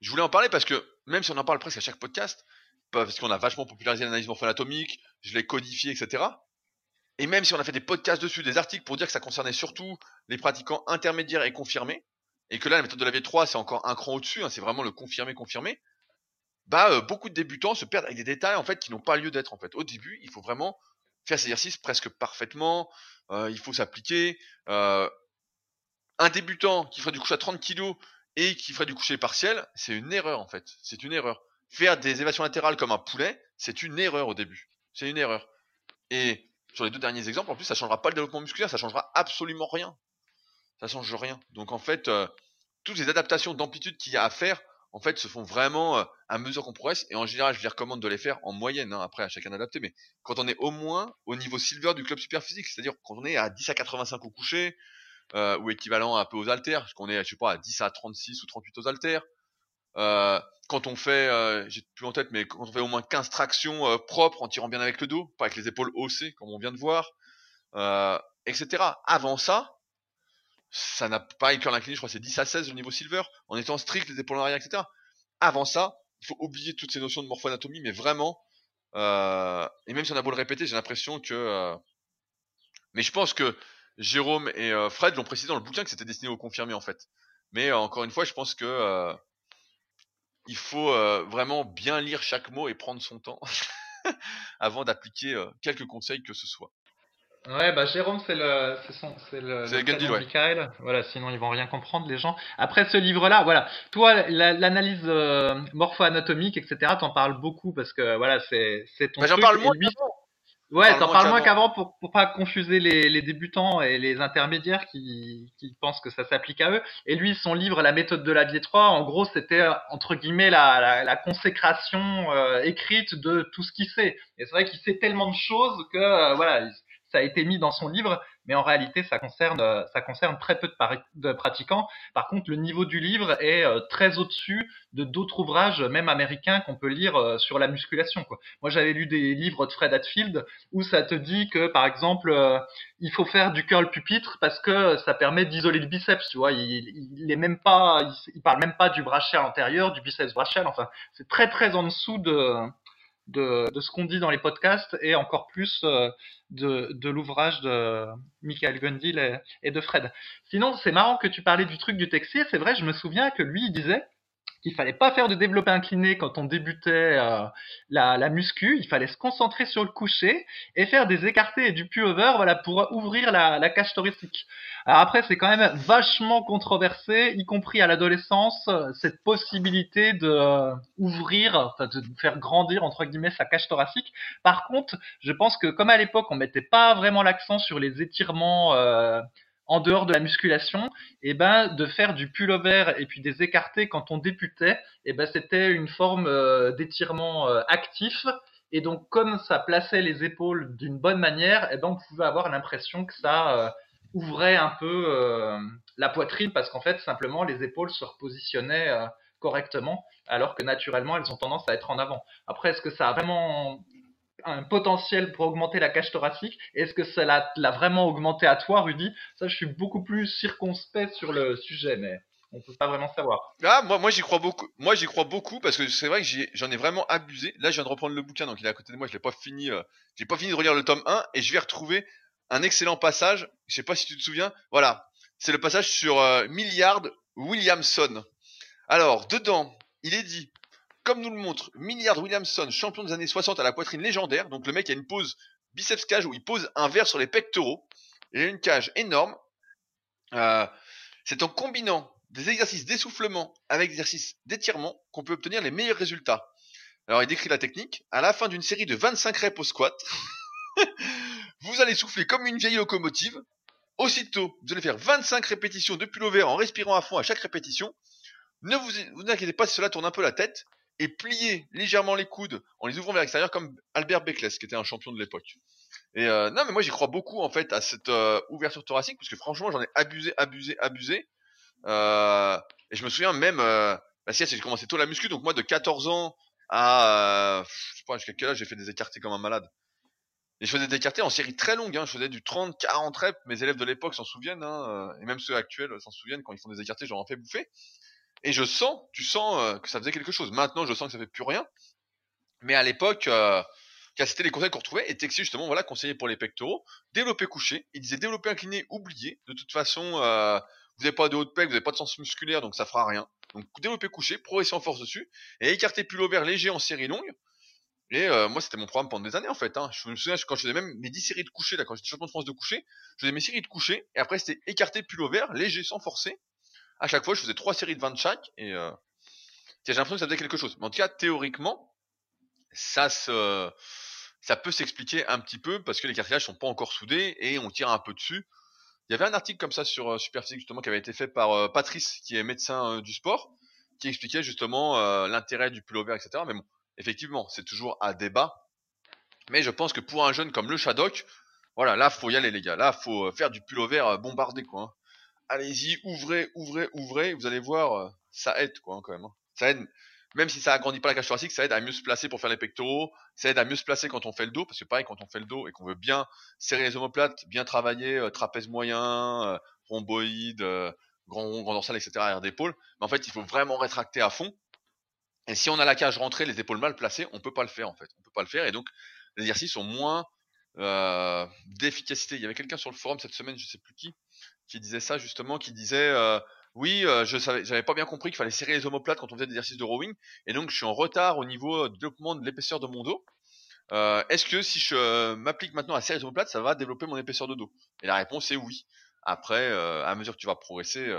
je voulais en parler parce que même si on en parle presque à chaque podcast, parce qu'on a vachement popularisé l'analyse morpho-anatomique, je l'ai codifié, etc. Et même si on a fait des podcasts dessus, des articles pour dire que ça concernait surtout les pratiquants intermédiaires et confirmés, et que là la méthode de la V3 c'est encore un cran au-dessus, hein, c'est vraiment le confirmé confirmé, bah euh, beaucoup de débutants se perdent avec des détails en fait qui n'ont pas lieu d'être en fait. Au début, il faut vraiment faire cet exercice presque parfaitement, euh, il faut s'appliquer. un débutant qui ferait du couche à 30 kg et qui ferait du coucher partiel, c'est une erreur en fait. C'est une erreur. Faire des évasions latérales comme un poulet, c'est une erreur au début. C'est une erreur. Et sur les deux derniers exemples, en plus, ça changera pas le développement musculaire, ça changera absolument rien. Ça change rien. Donc en fait, euh, toutes les adaptations d'amplitude qu'il y a à faire, en fait, se font vraiment euh, à mesure qu'on progresse. Et en général, je les recommande de les faire en moyenne, hein, après à chacun d'adapter, mais quand on est au moins au niveau silver du club super physique, c'est-à-dire quand on est à 10 à 85 au coucher, euh, ou équivalent un peu aux haltères, parce qu'on est, je sais pas, à 10 à 36 ou 38 aux haltères. Euh, quand on fait, euh, j'ai plus en tête, mais quand on fait au moins 15 tractions euh, propres en tirant bien avec le dos, pas avec les épaules haussées, comme on vient de voir, euh, etc. Avant ça, ça n'a pas écœur l'incliné, je crois c'est 10 à 16 au niveau silver, en étant strict les épaules en arrière, etc. Avant ça, il faut oublier toutes ces notions de morphoanatomie, mais vraiment, et même si on a beau le répéter, j'ai l'impression que, mais je pense que Jérôme et euh, Fred l'ont précisé dans le bouquin que c'était destiné aux confirmés en fait. Mais euh, encore une fois, je pense que euh, il faut vraiment bien lire chaque mot et prendre son temps avant d'appliquer quelques conseils que ce soit. Ouais, bah Jérôme, c'est le, c'est son, c'est le, c'est le ouais. Voilà, sinon ils vont rien comprendre les gens. Après ce livre-là, voilà, toi, l'analyse morpho-anatomique, etc. T'en parles beaucoup parce que voilà, c'est, c'est ton. Bah, j'en parle moins. Ouais, t'en parles moins qu'avant pour, pour pas confuser les, les, débutants et les intermédiaires qui, qui pensent que ça s'applique à eux. Et lui, son livre La méthode de la vie 3, en gros, c'était entre guillemets la, la, la consécration euh, écrite de tout ce qu'il sait. Et c'est vrai qu'il sait tellement de choses que euh, voilà, ça a été mis dans son livre, mais en réalité, ça concerne, euh, ça concerne très peu de, pratiquants. Par contre, le niveau du livre est euh, très au-dessus de d'autres ouvrages, même américains, qu'on peut lire euh, sur la musculation. Quoi. Moi, j'avais lu des livres de Fred Hatfield où ça te dit que, par exemple, il faut faire du curl pupitre parce que ça permet d'isoler le biceps. Tu vois, il, il, est même pas, il, parle même pas du brachial antérieur, du biceps brachial. Enfin, c'est très très en dessous de de, ce qu'on dit dans les podcasts et encore plus euh, de, l'ouvrage de Michael Gundil et, de Fred. Sinon, c'est marrant que tu parlais du truc du textile. C'est vrai, je me souviens que lui, il disait qu'il fallait pas faire de développé incliné quand on débutait euh, la, la, muscu. Il fallait se concentrer sur le coucher et faire des écartés et du pullover, voilà, pour ouvrir la, la cage thoracique. Alors après, c'est quand même vachement controversé, y compris à l'adolescence, cette possibilité de euh, ouvrir, de faire grandir entre guillemets sa cage thoracique. Par contre, je pense que comme à l'époque, on mettait pas vraiment l'accent sur les étirements. Euh, en dehors de la musculation, et eh ben de faire du pullover et puis des écartés quand on débutait, et eh ben c'était une forme euh, d'étirement euh, actif. Et donc comme ça plaçait les épaules d'une bonne manière, et eh ben on pouvait avoir l'impression que ça euh, ouvrait un peu la poitrine parce qu'en fait simplement les épaules se repositionnaient correctement alors que naturellement elles ont tendance à être en avant. Après est-ce que ça a vraiment un potentiel pour augmenter la cage thoracique? Est-ce que ça l'a vraiment augmenté à toi, Rudy? Ça, je suis beaucoup plus circonspect sur le sujet, mais on peut pas vraiment savoir. Ah, moi, moi j'y crois beaucoup. Moi, j'y crois beaucoup parce que c'est vrai que j'en ai, vraiment abusé. Là, je viens de reprendre le bouquin, donc il est à côté de moi. Je l'ai pas fini. Euh, j'ai pas fini de relire le tome 1 et je vais retrouver un excellent passage. Je sais pas si tu te souviens. Voilà, c'est le passage sur euh, Milliard Williamson. Alors, dedans, il est dit comme nous le montre Milliard Williamson, champion des années 60 à la poitrine légendaire, donc le mec a une pose biceps cage où il pose un verre sur les pectoraux. Il a une cage énorme. Euh, c'est en combinant des exercices d'essoufflement avec des exercices d'étirement qu'on peut obtenir les meilleurs résultats. Alors il décrit la technique. À la fin d'une série de 25 reps au squat, vous allez souffler comme une vieille locomotive. Aussitôt, vous allez faire 25 répétitions de pullover en respirant à fond à chaque répétition. Ne vous inquiétez pas si cela tourne un peu la tête et plier légèrement les coudes en les ouvrant vers l'extérieur comme Albert Beckless qui était un champion de l'époque. Et euh, non mais moi j'y crois beaucoup en fait à cette euh, ouverture thoracique parce que franchement j'en ai abusé, abusé, abusé. Euh, et je me souviens même, bah si j'ai commencé tôt la muscu donc moi de 14 ans à je sais pas jusqu'à quel âge j'ai fait des écartés comme un malade. Et je faisais des écartés en série très longue, hein. je faisais du 30, 40 reps, mes élèves de l'époque s'en souviennent, hein, et même ceux actuels s'en souviennent quand ils font des écartés, j'en fais bouffer. Et je sens, tu sens euh, que ça faisait quelque chose. Maintenant, je sens que ça fait plus rien. Mais à l'époque, euh, c'était les conseils qu'on retrouvait. Et Texier, justement, voilà, conseiller pour les pectoraux. Développer couché. Il disait développer incliné, oublié. De toute façon, euh, vous n'avez pas de haut de pec, vous n'avez pas de sens musculaire, donc ça fera rien. Donc développer couché, progresser en force dessus. Et écarter pullover léger en série longue. Et euh, moi, c'était mon programme pendant des années, en fait. Hein. Je me souviens, quand je faisais même mes 10 séries de coucher, là, quand j'étais champion de France de coucher, je faisais mes séries de coucher. Et après, c'était écarter pullover, léger, sans forcer à chaque fois, je faisais trois séries de 20 de chaque, et euh, j'ai l'impression que ça faisait quelque chose. Mais en tout cas, théoriquement, ça peut s'expliquer un petit peu parce que les cartilages sont pas encore soudés et on tire un peu dessus. Il y avait un article comme ça sur euh, Superphysique justement qui avait été fait par euh, Patrice, qui est médecin euh, du sport, qui expliquait justement l'intérêt du pullover, etc. Mais bon, effectivement, c'est toujours à débat. Mais je pense que pour un jeune comme le Shadok, voilà, là faut y aller les gars. Là faut faire du pullover bombardé quoi. Hein allez-y, ouvrez, ouvrez, ouvrez, vous allez voir, euh, ça aide quoi hein, quand même. Hein. Ça aide, même si ça agrandit pas la cage thoracique, ça aide à mieux se placer pour faire les pectoraux, ça aide à mieux se placer quand on fait le dos, parce que pareil, quand on fait le dos et qu'on veut bien serrer les omoplates, bien travailler, euh, trapèze moyen, euh, rhomboïde, grand rond, grand dorsal, etc., arrière d'épaule, mais en fait, il faut vraiment rétracter à fond. Et si on a la cage rentrée, les épaules mal placées, on peut pas le faire en fait. On peut pas le faire et donc les exercices sont moins d'efficacité. Il y avait quelqu'un sur le forum cette semaine, je sais plus qui, qui disait ça justement, qui disait euh, oui, euh, je savais, j'avais pas bien compris qu'il fallait serrer les omoplates quand on faisait des exercices de rowing, et donc je suis en retard au niveau du développement de l'épaisseur de mon dos. Euh, est-ce que si je m'applique maintenant à serrer les omoplates, ça va développer mon épaisseur de dos? Et la réponse est oui. Après, à mesure que tu vas progresser,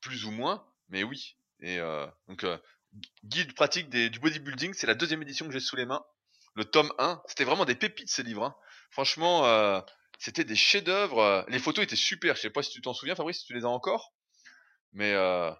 plus ou moins, mais oui. Et donc guide pratique du bodybuilding, c'est la deuxième édition que j'ai sous les mains. Le tome 1, c'était vraiment des pépites ces livres. Hein. Franchement, c'était des chefs-d'œuvre. Euh, les photos étaient super. Je sais pas si tu t'en souviens, Fabrice, si tu les as encore. Mais euh,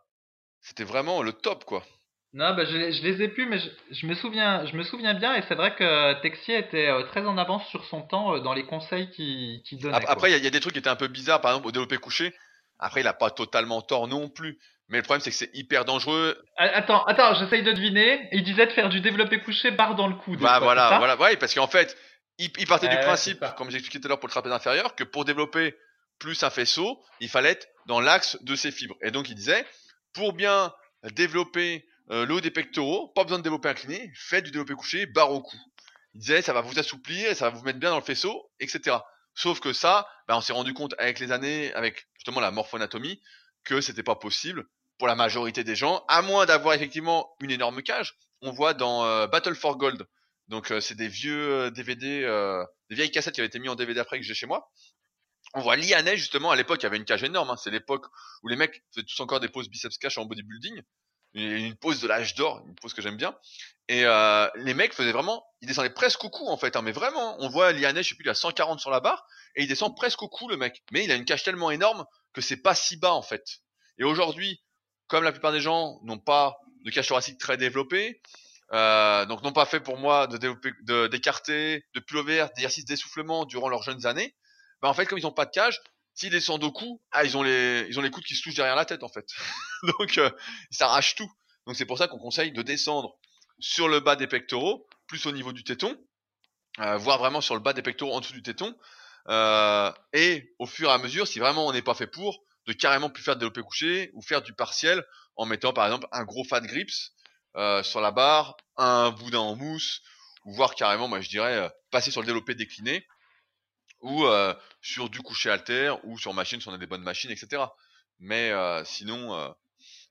c'était vraiment le top, quoi. Non, bah, je, je, les ai plus, mais je, je, me souviens, je me souviens bien, et c'est vrai que Texier était euh, très en avance sur son temps euh, dans les conseils qu'il qui donnait. Après, il y, y, a des trucs qui étaient un peu bizarres, par exemple au développé couché. Après, il a pas totalement tort non plus. Mais le problème, c'est que c'est hyper dangereux. Attends, attends, j'essaye de deviner. Il disait de faire du développé couché barre dans le coude. Bah voilà, voilà, ouais, parce qu'en fait, il, il partait du principe, comme j'expliquais tout à l'heure pour le trapèze inférieur, que pour développer plus un faisceau, il fallait être dans l'axe de ses fibres. Et donc, il disait, pour bien développer euh, le haut des pectoraux, pas besoin de développer incliné, faites du développé couché, barre au cou. Il disait, ça va vous assouplir ça va vous mettre bien dans le faisceau, etc. Sauf que ça, bah, on s'est rendu compte avec les années, avec justement la morphoanatomie, que c'était pas possible pour la majorité des gens, à moins d'avoir effectivement une énorme cage. On voit dans euh, Battle for Gold, donc euh, c'est des vieux DVD, euh, des vieilles cassettes qui avaient été mis en DVD après que j'ai chez moi. On voit Lianet justement à l'époque, il y avait une cage énorme. Hein. C'est l'époque où les mecs faisaient tous encore des poses biceps cash en bodybuilding une pose de l'âge d'or, une pose que j'aime bien. Et euh, les mecs faisaient vraiment, ils descendaient presque au cou en fait, hein, mais vraiment, on voit Lianet, je sais plus, il a 140 sur la barre, et il descend presque au cou le mec. Mais il a une cage tellement énorme que c'est pas si bas en fait. Et aujourd'hui, comme la plupart des gens n'ont pas de cage thoracique très développée, euh, donc n'ont pas fait pour moi de de d'écarter, de pullover, d'exercices d'essoufflement durant leurs jeunes années, bah en fait comme ils n'ont pas de cage, S'ils descendent au cou, ah, ils ont les, ils ont les coudes qui se touchent derrière la tête, en fait. Donc, euh, ça arrache tout. Donc, c'est pour ça qu'on conseille de descendre sur le bas des pectoraux, plus au niveau du téton, euh, voire vraiment sur le bas des pectoraux en dessous du téton. Euh, et au fur et à mesure, si vraiment on n'est pas fait pour, de carrément plus faire de développé couché ou faire du partiel en mettant par exemple un gros fat grips euh, sur la barre, un boudin en mousse, ou voire carrément, moi je dirais, euh, passer sur le développé décliné ou euh, sur du coucher alter ou sur machine si on a des bonnes machines, etc. Mais sinon,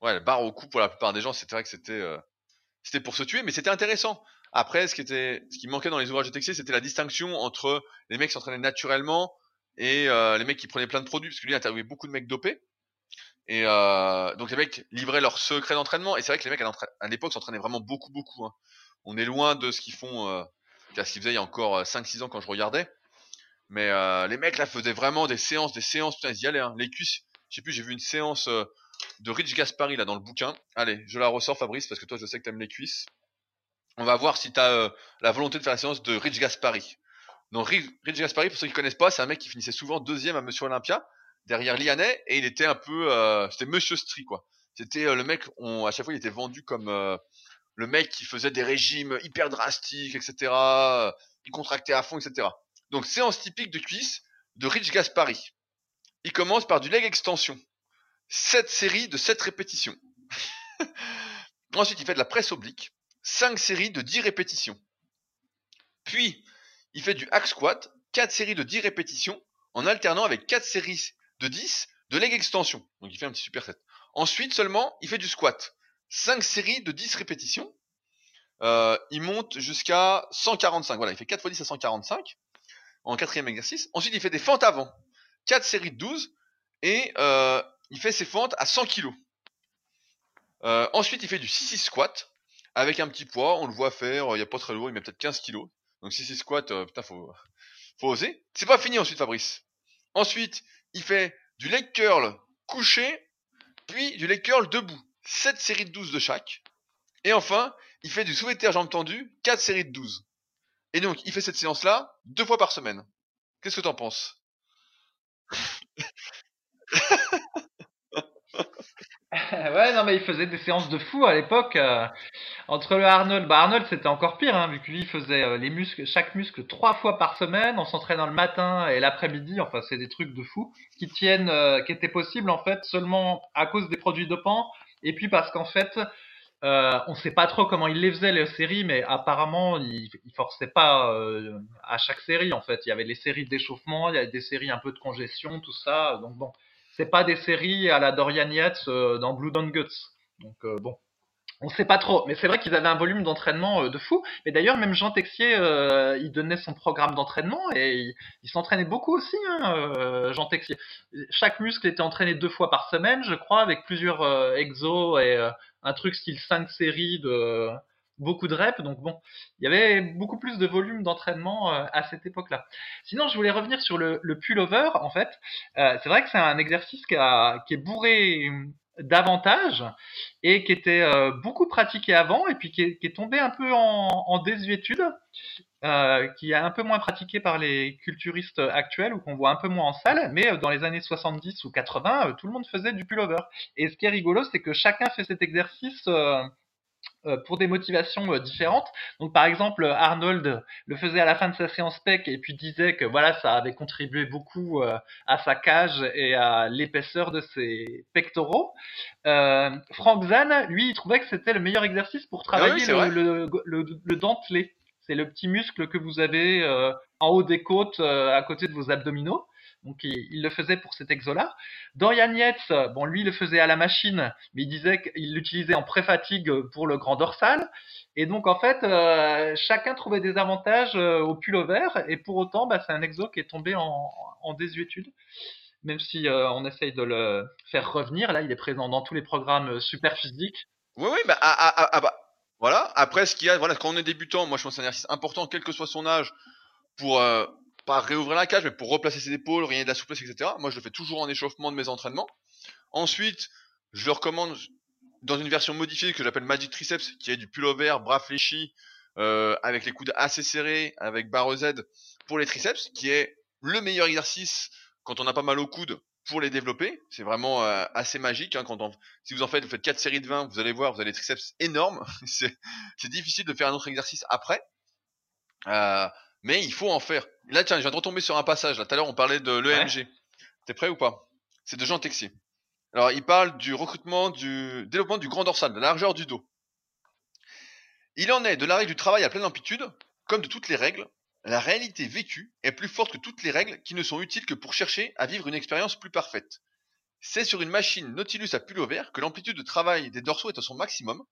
ouais, barre au cou pour la plupart des gens, c'était vrai que c'était c'était pour se tuer, mais c'était intéressant. Après, ce qui était, ce qui manquait dans les ouvrages de Texier, c'était la distinction entre les mecs qui s'entraînaient naturellement et les mecs qui prenaient plein de produits, parce que lui a interviewé beaucoup de mecs dopés. Et euh, donc les mecs livraient leurs secrets d'entraînement. Et c'est vrai que les mecs à l'époque s'entraînaient vraiment beaucoup, beaucoup. Hein. On est loin de ce qu'ils font, euh, ce qu'ils faisaient il y a encore 5-6 ans quand je regardais. Mais euh, les mecs là faisaient vraiment des séances, des séances, putain, ils y allaient. Hein. Les cuisses, je sais plus, j'ai vu une séance euh, de Rich Gaspari là dans le bouquin. Allez, je la ressors Fabrice parce que toi je sais que t'aimes les cuisses. On va voir si t'as euh, la volonté de faire la séance de Rich Gaspari. Donc Rich, Gaspari, pour ceux qui connaissent pas, c'est un mec qui finissait souvent deuxième à Monsieur Olympia derrière Lianet et il était un peu, euh, c'était Monsieur Stri quoi. C'était euh, le mec, on, à chaque fois il était vendu comme le mec qui faisait des régimes hyper drastiques, etc. Il contractait à fond, etc. Donc séance typique de cuisse de Rich Gaspari. Il commence par du leg extension. 7 séries de 7 répétitions. Ensuite, il fait de la presse oblique. 5 séries de 10 répétitions. Puis, il fait du hack squat. 4 séries de 10 répétitions en alternant avec 4 séries de 10 de leg extension. Donc il fait un petit superset. Ensuite seulement, il fait du squat. 5 séries de 10 répétitions. Euh, il monte jusqu'à 145. Voilà, il fait 4 x 10 à 145 en quatrième exercice. Ensuite, il fait des fentes avant. 4 séries de 12. Et euh, il fait ses fentes à 100 kg. Euh, ensuite, il fait du 6-6 squat. Avec un petit poids. On le voit faire. Il n'y a pas très lourd. Il met peut-être 15 kg. Donc 6-6 squat. Putain, faut, faut oser. C'est pas fini ensuite, Fabrice. Ensuite, il fait du leg curl couché. Puis du leg curl debout. 7 séries de 12 de chaque. Et enfin, il fait du soulevé de terre jambes tendues. 4 séries de 12. Et donc, il fait cette séance-là deux fois par semaine. Qu'est-ce que t'en penses? ouais, non, mais il faisait des séances de fou à l'époque. Euh, entre le Arnold, bah Arnold c'était encore pire, hein, vu que lui il faisait euh, les muscles, chaque muscle trois fois par semaine, on s'entraînant le matin et l'après-midi. Enfin, c'est des trucs de fou qui tiennent, euh, qui étaient possibles en fait seulement à cause des produits dopants et puis parce qu'en fait euh, on sait pas trop comment il les faisait les séries, mais apparemment il, il forçait pas à chaque série en fait. Il y avait les séries d'échauffement, il y avait des séries un peu de congestion, tout ça. Donc bon, c'est pas des séries à la Dorian Yates euh, dans Blue Down Guts. Donc euh, bon, on sait pas trop. Mais c'est vrai qu'ils avaient un volume d'entraînement euh, de fou. Et d'ailleurs même Jean Texier, il donnait son programme d'entraînement et il, s'entraînait beaucoup aussi, hein, Jean Texier. Chaque muscle était entraîné deux fois par semaine, je crois, avec plusieurs exos et un truc style 5 séries de beaucoup de reps. Donc bon, il y avait beaucoup plus de volume d'entraînement euh, à cette époque-là. Sinon, je voulais revenir sur le, le pullover. En fait, euh, c'est vrai que c'est un exercice qui, a, qui, est bourré, davantage et qui était euh, beaucoup pratiqué avant et puis qui est, tombé un peu en, désuétude, euh, qui est un peu moins pratiqué par les culturistes actuels ou qu'on voit un peu moins en salle, mais euh, dans les années 70 ou 80, tout le monde faisait du pullover. Et ce qui est rigolo, c'est que chacun fait cet exercice euh, pour des motivations euh, différentes. Donc par exemple, Arnold le faisait à la fin de sa séance PEC et puis disait que voilà, ça avait contribué beaucoup euh, à sa cage et à l'épaisseur de ses pectoraux. Frank Zan, lui, il trouvait que c'était le meilleur exercice pour ah travailler le, le, le, dentelé. C'est le petit muscle que vous avez en haut des côtes, à côté de vos abdominaux. Donc il, le faisait pour cet exo-là. Dorian Yates, bon lui il le faisait à la machine, mais il disait qu'il l'utilisait en pré-fatigue pour le grand dorsal. Et donc en fait, euh, chacun trouvait des avantages euh, au pullover, et pour autant, bah, c'est un exo qui est tombé en, désuétude. Même si euh, on essaye de le faire revenir, là il est présent dans tous les programmes super physiques. Oui, oui, bah, ah, ah, ah, bah voilà. Après, ce qu'il y a, voilà, quand on est débutant, moi je pense que c'est un exercice important, quel que soit son âge, pour pas réouvrir la cage, mais pour replacer ses épaules, rien de la souplesse, etc. Moi, je le fais toujours en échauffement de mes entraînements. Ensuite, je le recommande dans une version modifiée que j'appelle Magic Triceps, qui est du pullover, bras fléchis, euh, avec les coudes assez serrés, avec barre Z pour les triceps, qui est le meilleur exercice quand on a pas mal au coude pour les développer. C'est vraiment euh, assez magique. Hein, quand on, si vous en faites, vous faites 4 séries de 20, vous allez voir, vous avez des triceps énormes. c'est difficile de faire un autre exercice après. Euh, mais il faut en faire. Là, tiens, je viens de retomber sur un passage. Là, tout à l'heure, on parlait de l'EMG. T'es prêt ou pas? C'est de Jean Texier. Alors, il parle du recrutement, du développement du grand dorsal, de la largeur du dos. Il en est de la règle du travail à pleine amplitude, comme de toutes les règles. La réalité vécue est plus forte que toutes les règles qui ne sont utiles que pour chercher à vivre une expérience plus parfaite. C'est sur une machine Nautilus à pullover que l'amplitude de travail des dorsaux est à son maximum,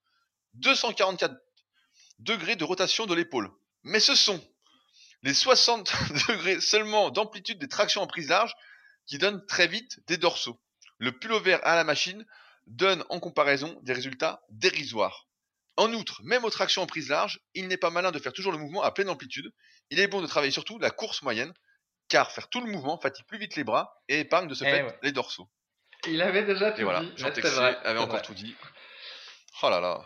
244 degrés de rotation de l'épaule. Mais ce sont les 60 degrés seulement d'amplitude des tractions en prise large qui donnent très vite des dorsaux. Le pullover à la machine donne en comparaison des résultats dérisoires. En outre, même aux tractions en prise large, il n'est pas malin de faire toujours le mouvement à pleine amplitude. Il est bon de travailler surtout la course moyenne, car faire tout le mouvement fatigue plus vite les bras et épargne de ce eh fait les dorsaux. Il avait déjà tout et voilà, Jean avait encore tout dit. Oh là là.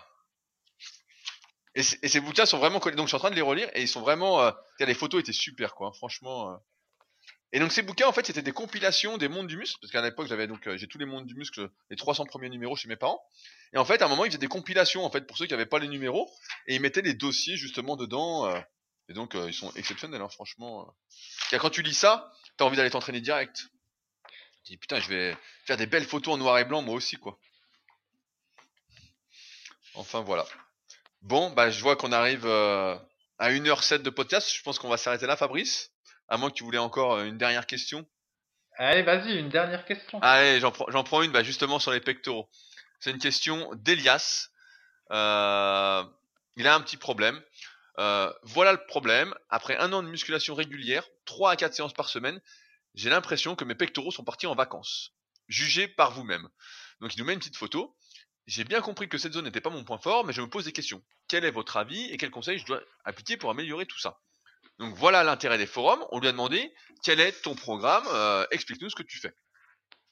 Et, ces bouquins sont vraiment collés. Donc je suis en train de les relire et ils sont vraiment. Euh, les photos étaient super quoi, franchement. Euh. Et donc ces bouquins en fait c'était des compilations des mondes du muscle parce qu'à l'époque j'avais donc euh, j'ai tous les mondes du muscle les 300 premiers numéros chez mes parents et en fait à un moment ils faisaient des compilations en fait pour ceux qui n'avaient pas les numéros et ils mettaient les dossiers justement dedans et donc ils sont exceptionnels hein, franchement quand tu lis ça t'as envie d'aller t'entraîner direct tu dis putain je vais faire des belles photos en noir et blanc moi aussi quoi enfin voilà Bon, bah, je vois qu'on arrive euh, à 1h07 de podcast. Je pense qu'on va s'arrêter là, Fabrice. À moins que tu voulais encore euh, une dernière question. Allez, vas-y, une dernière question. Allez, j'en prends, une bah, justement sur les pectoraux. C'est une question d'Elias. Euh, il a un petit problème. voilà le problème. Après un an de musculation régulière, 3 à 4 séances par semaine, j'ai l'impression que mes pectoraux sont partis en vacances. Jugez par vous-même. Donc il nous met une petite photo. J'ai bien compris que cette zone n'était pas mon point fort, mais je me pose des questions. Quel est votre avis et quels conseils je dois appliquer pour améliorer tout ça? Donc voilà l'intérêt des forums. On lui a demandé quel est ton programme, euh, explique-nous ce que tu fais.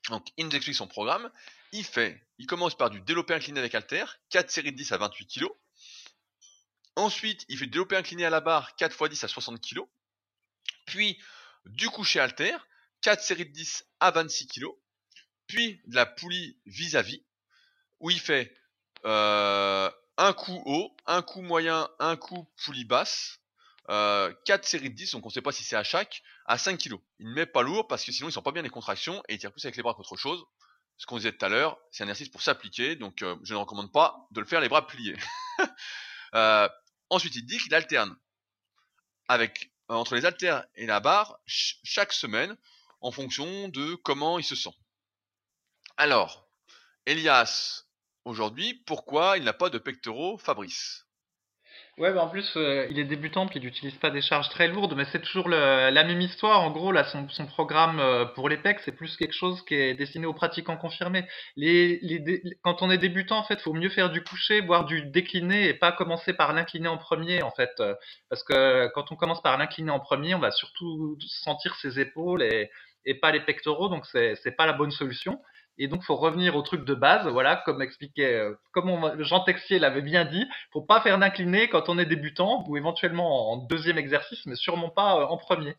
Donc il nous explique son programme. Il fait, il commence par du développé incliné avec halter, 4 séries de 10 à 28 kg. Ensuite, il fait du développé incliné à la barre, 4 x 10 à 60 kg. Puis du coucher halter, 4 séries de 10 à 26 kg. Puis de la poulie vis-à-vis, -vis, où il fait euh, un coup haut, un coup moyen, un coup poulie basse, euh, 4 séries de 10, donc on ne sait pas si c'est à chaque, à 5 kg. Il ne met pas lourd parce que sinon ils sont pas bien les contractions et il tire plus avec les bras qu'autre chose. Ce qu'on disait tout à l'heure, c'est un exercice pour s'appliquer, donc euh, je ne recommande pas de le faire les bras pliés. euh, ensuite, il dit qu'il alterne avec euh, entre les haltères et la barre chaque semaine en fonction de comment il se sent. Alors, Elias, aujourd'hui, pourquoi il n'a pas de pectoraux Fabrice? Ouais, bah en plus, euh, il est débutant puis il n'utilise pas des charges très lourdes, mais c'est toujours la même histoire. En gros, là, son, programme euh, pour les pecs, c'est plus quelque chose qui est destiné aux pratiquants confirmés. Quand on est débutant, en fait, faut mieux faire du coucher, voire du décliné, et pas commencer par l'incliné en premier, en fait, euh, parce que quand on commence par l'incliné en premier, on va surtout sentir ses épaules et, et pas les pectoraux, donc c'est pas la bonne solution. Et donc, faut revenir au truc de base, voilà, comme expliquait, euh, comme Jean Texier l'avait bien dit, faut pas faire d'incliné quand on est débutant, ou éventuellement en deuxième exercice, mais sûrement pas euh, en premier.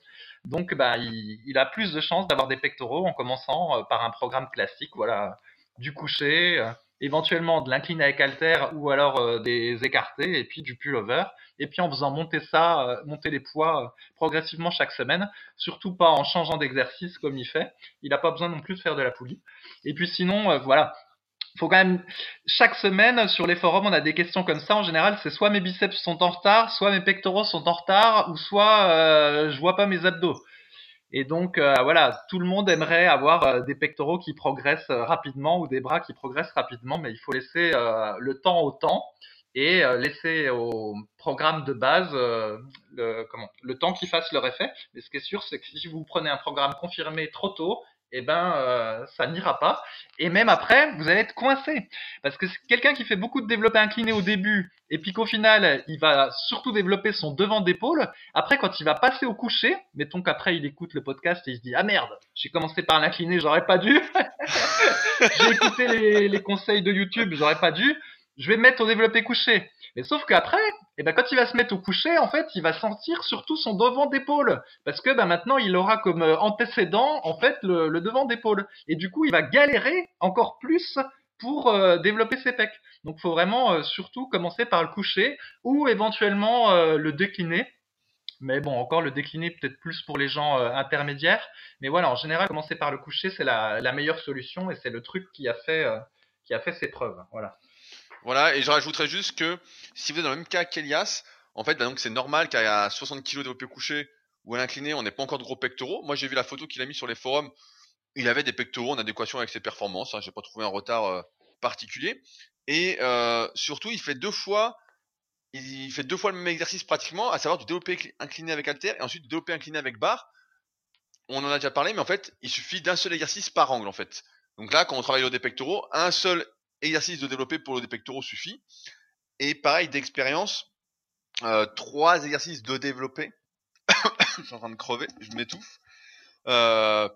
Donc, bah, il, il a plus de chances d'avoir des pectoraux en commençant euh, par un programme classique, voilà, du coucher, éventuellement de l'incliné avec halter ou alors euh, des écartés et puis du pullover et puis en faisant monter ça, euh, monter les poids euh, progressivement chaque semaine, surtout pas en changeant d'exercice comme il fait. Il n'a pas besoin non plus de faire de la poulie. Et puis sinon, voilà, faut quand même chaque semaine sur les forums on a des questions comme ça en général c'est soit mes biceps sont en retard soit mes pectoraux sont en retard ou soit je vois pas mes abdos et donc euh, voilà, tout le monde aimerait avoir euh, des pectoraux qui progressent euh, rapidement ou des bras qui progressent rapidement, mais il faut laisser le temps au temps et laisser au programme de base le, temps qui fasse leur effet. Mais ce qui est sûr, c'est que si vous prenez un programme confirmé trop tôt, eh ben euh, ça n'ira pas. Et même après, vous allez être coincé. Parce que quelqu'un qui fait beaucoup de développé incliné au début, et puis qu'au final, il va surtout développer son devant d'épaule, après quand il va passer au coucher, mettons qu'après il écoute le podcast et il se dit, ah merde, j'ai commencé par l'incliné, j'aurais pas dû. j'ai écouté les, les conseils de YouTube, j'aurais pas dû. Je vais me mettre au développé couché. Mais sauf qu'après, eh ben, quand il va se mettre au coucher, en fait, il va sentir surtout son devant d'épaule. Parce que ben, maintenant, il aura comme euh, antécédent, en fait, le, devant d'épaule. Et du coup, il va galérer encore plus pour euh, développer ses pecs. Donc, faut vraiment euh, surtout commencer par le coucher ou éventuellement le décliner. Mais bon, encore le décliner peut-être plus pour les gens intermédiaires. Mais voilà, en général, commencer par le coucher, c'est la, la, meilleure solution et c'est le truc qui a fait, qui a fait ses preuves. Voilà. Voilà, et je rajouterais juste que si vous êtes dans le même cas qu'Elias, en fait, bah donc c'est normal qu'à 60 kg développé couché ou à l'incliné, on n'ait pas encore de gros pectoraux. Moi, j'ai vu la photo qu'il a mis sur les forums. Il avait des pectoraux en adéquation avec ses performances. Hein, j'ai pas trouvé un retard euh, particulier. Et euh, surtout, il fait deux fois, il fait deux fois le même exercice pratiquement, à savoir du développé incliné avec halter et ensuite du développé incliné avec barre. On en a déjà parlé, mais en fait, il suffit d'un seul exercice par angle en fait. Donc là, quand on travaille au des pectoraux, un seul exercice de développer pour des pectoraux suffit. Et pareil, d'expérience, euh, trois exercices de développer. je suis en train de crever, je m'étouffe. Euh,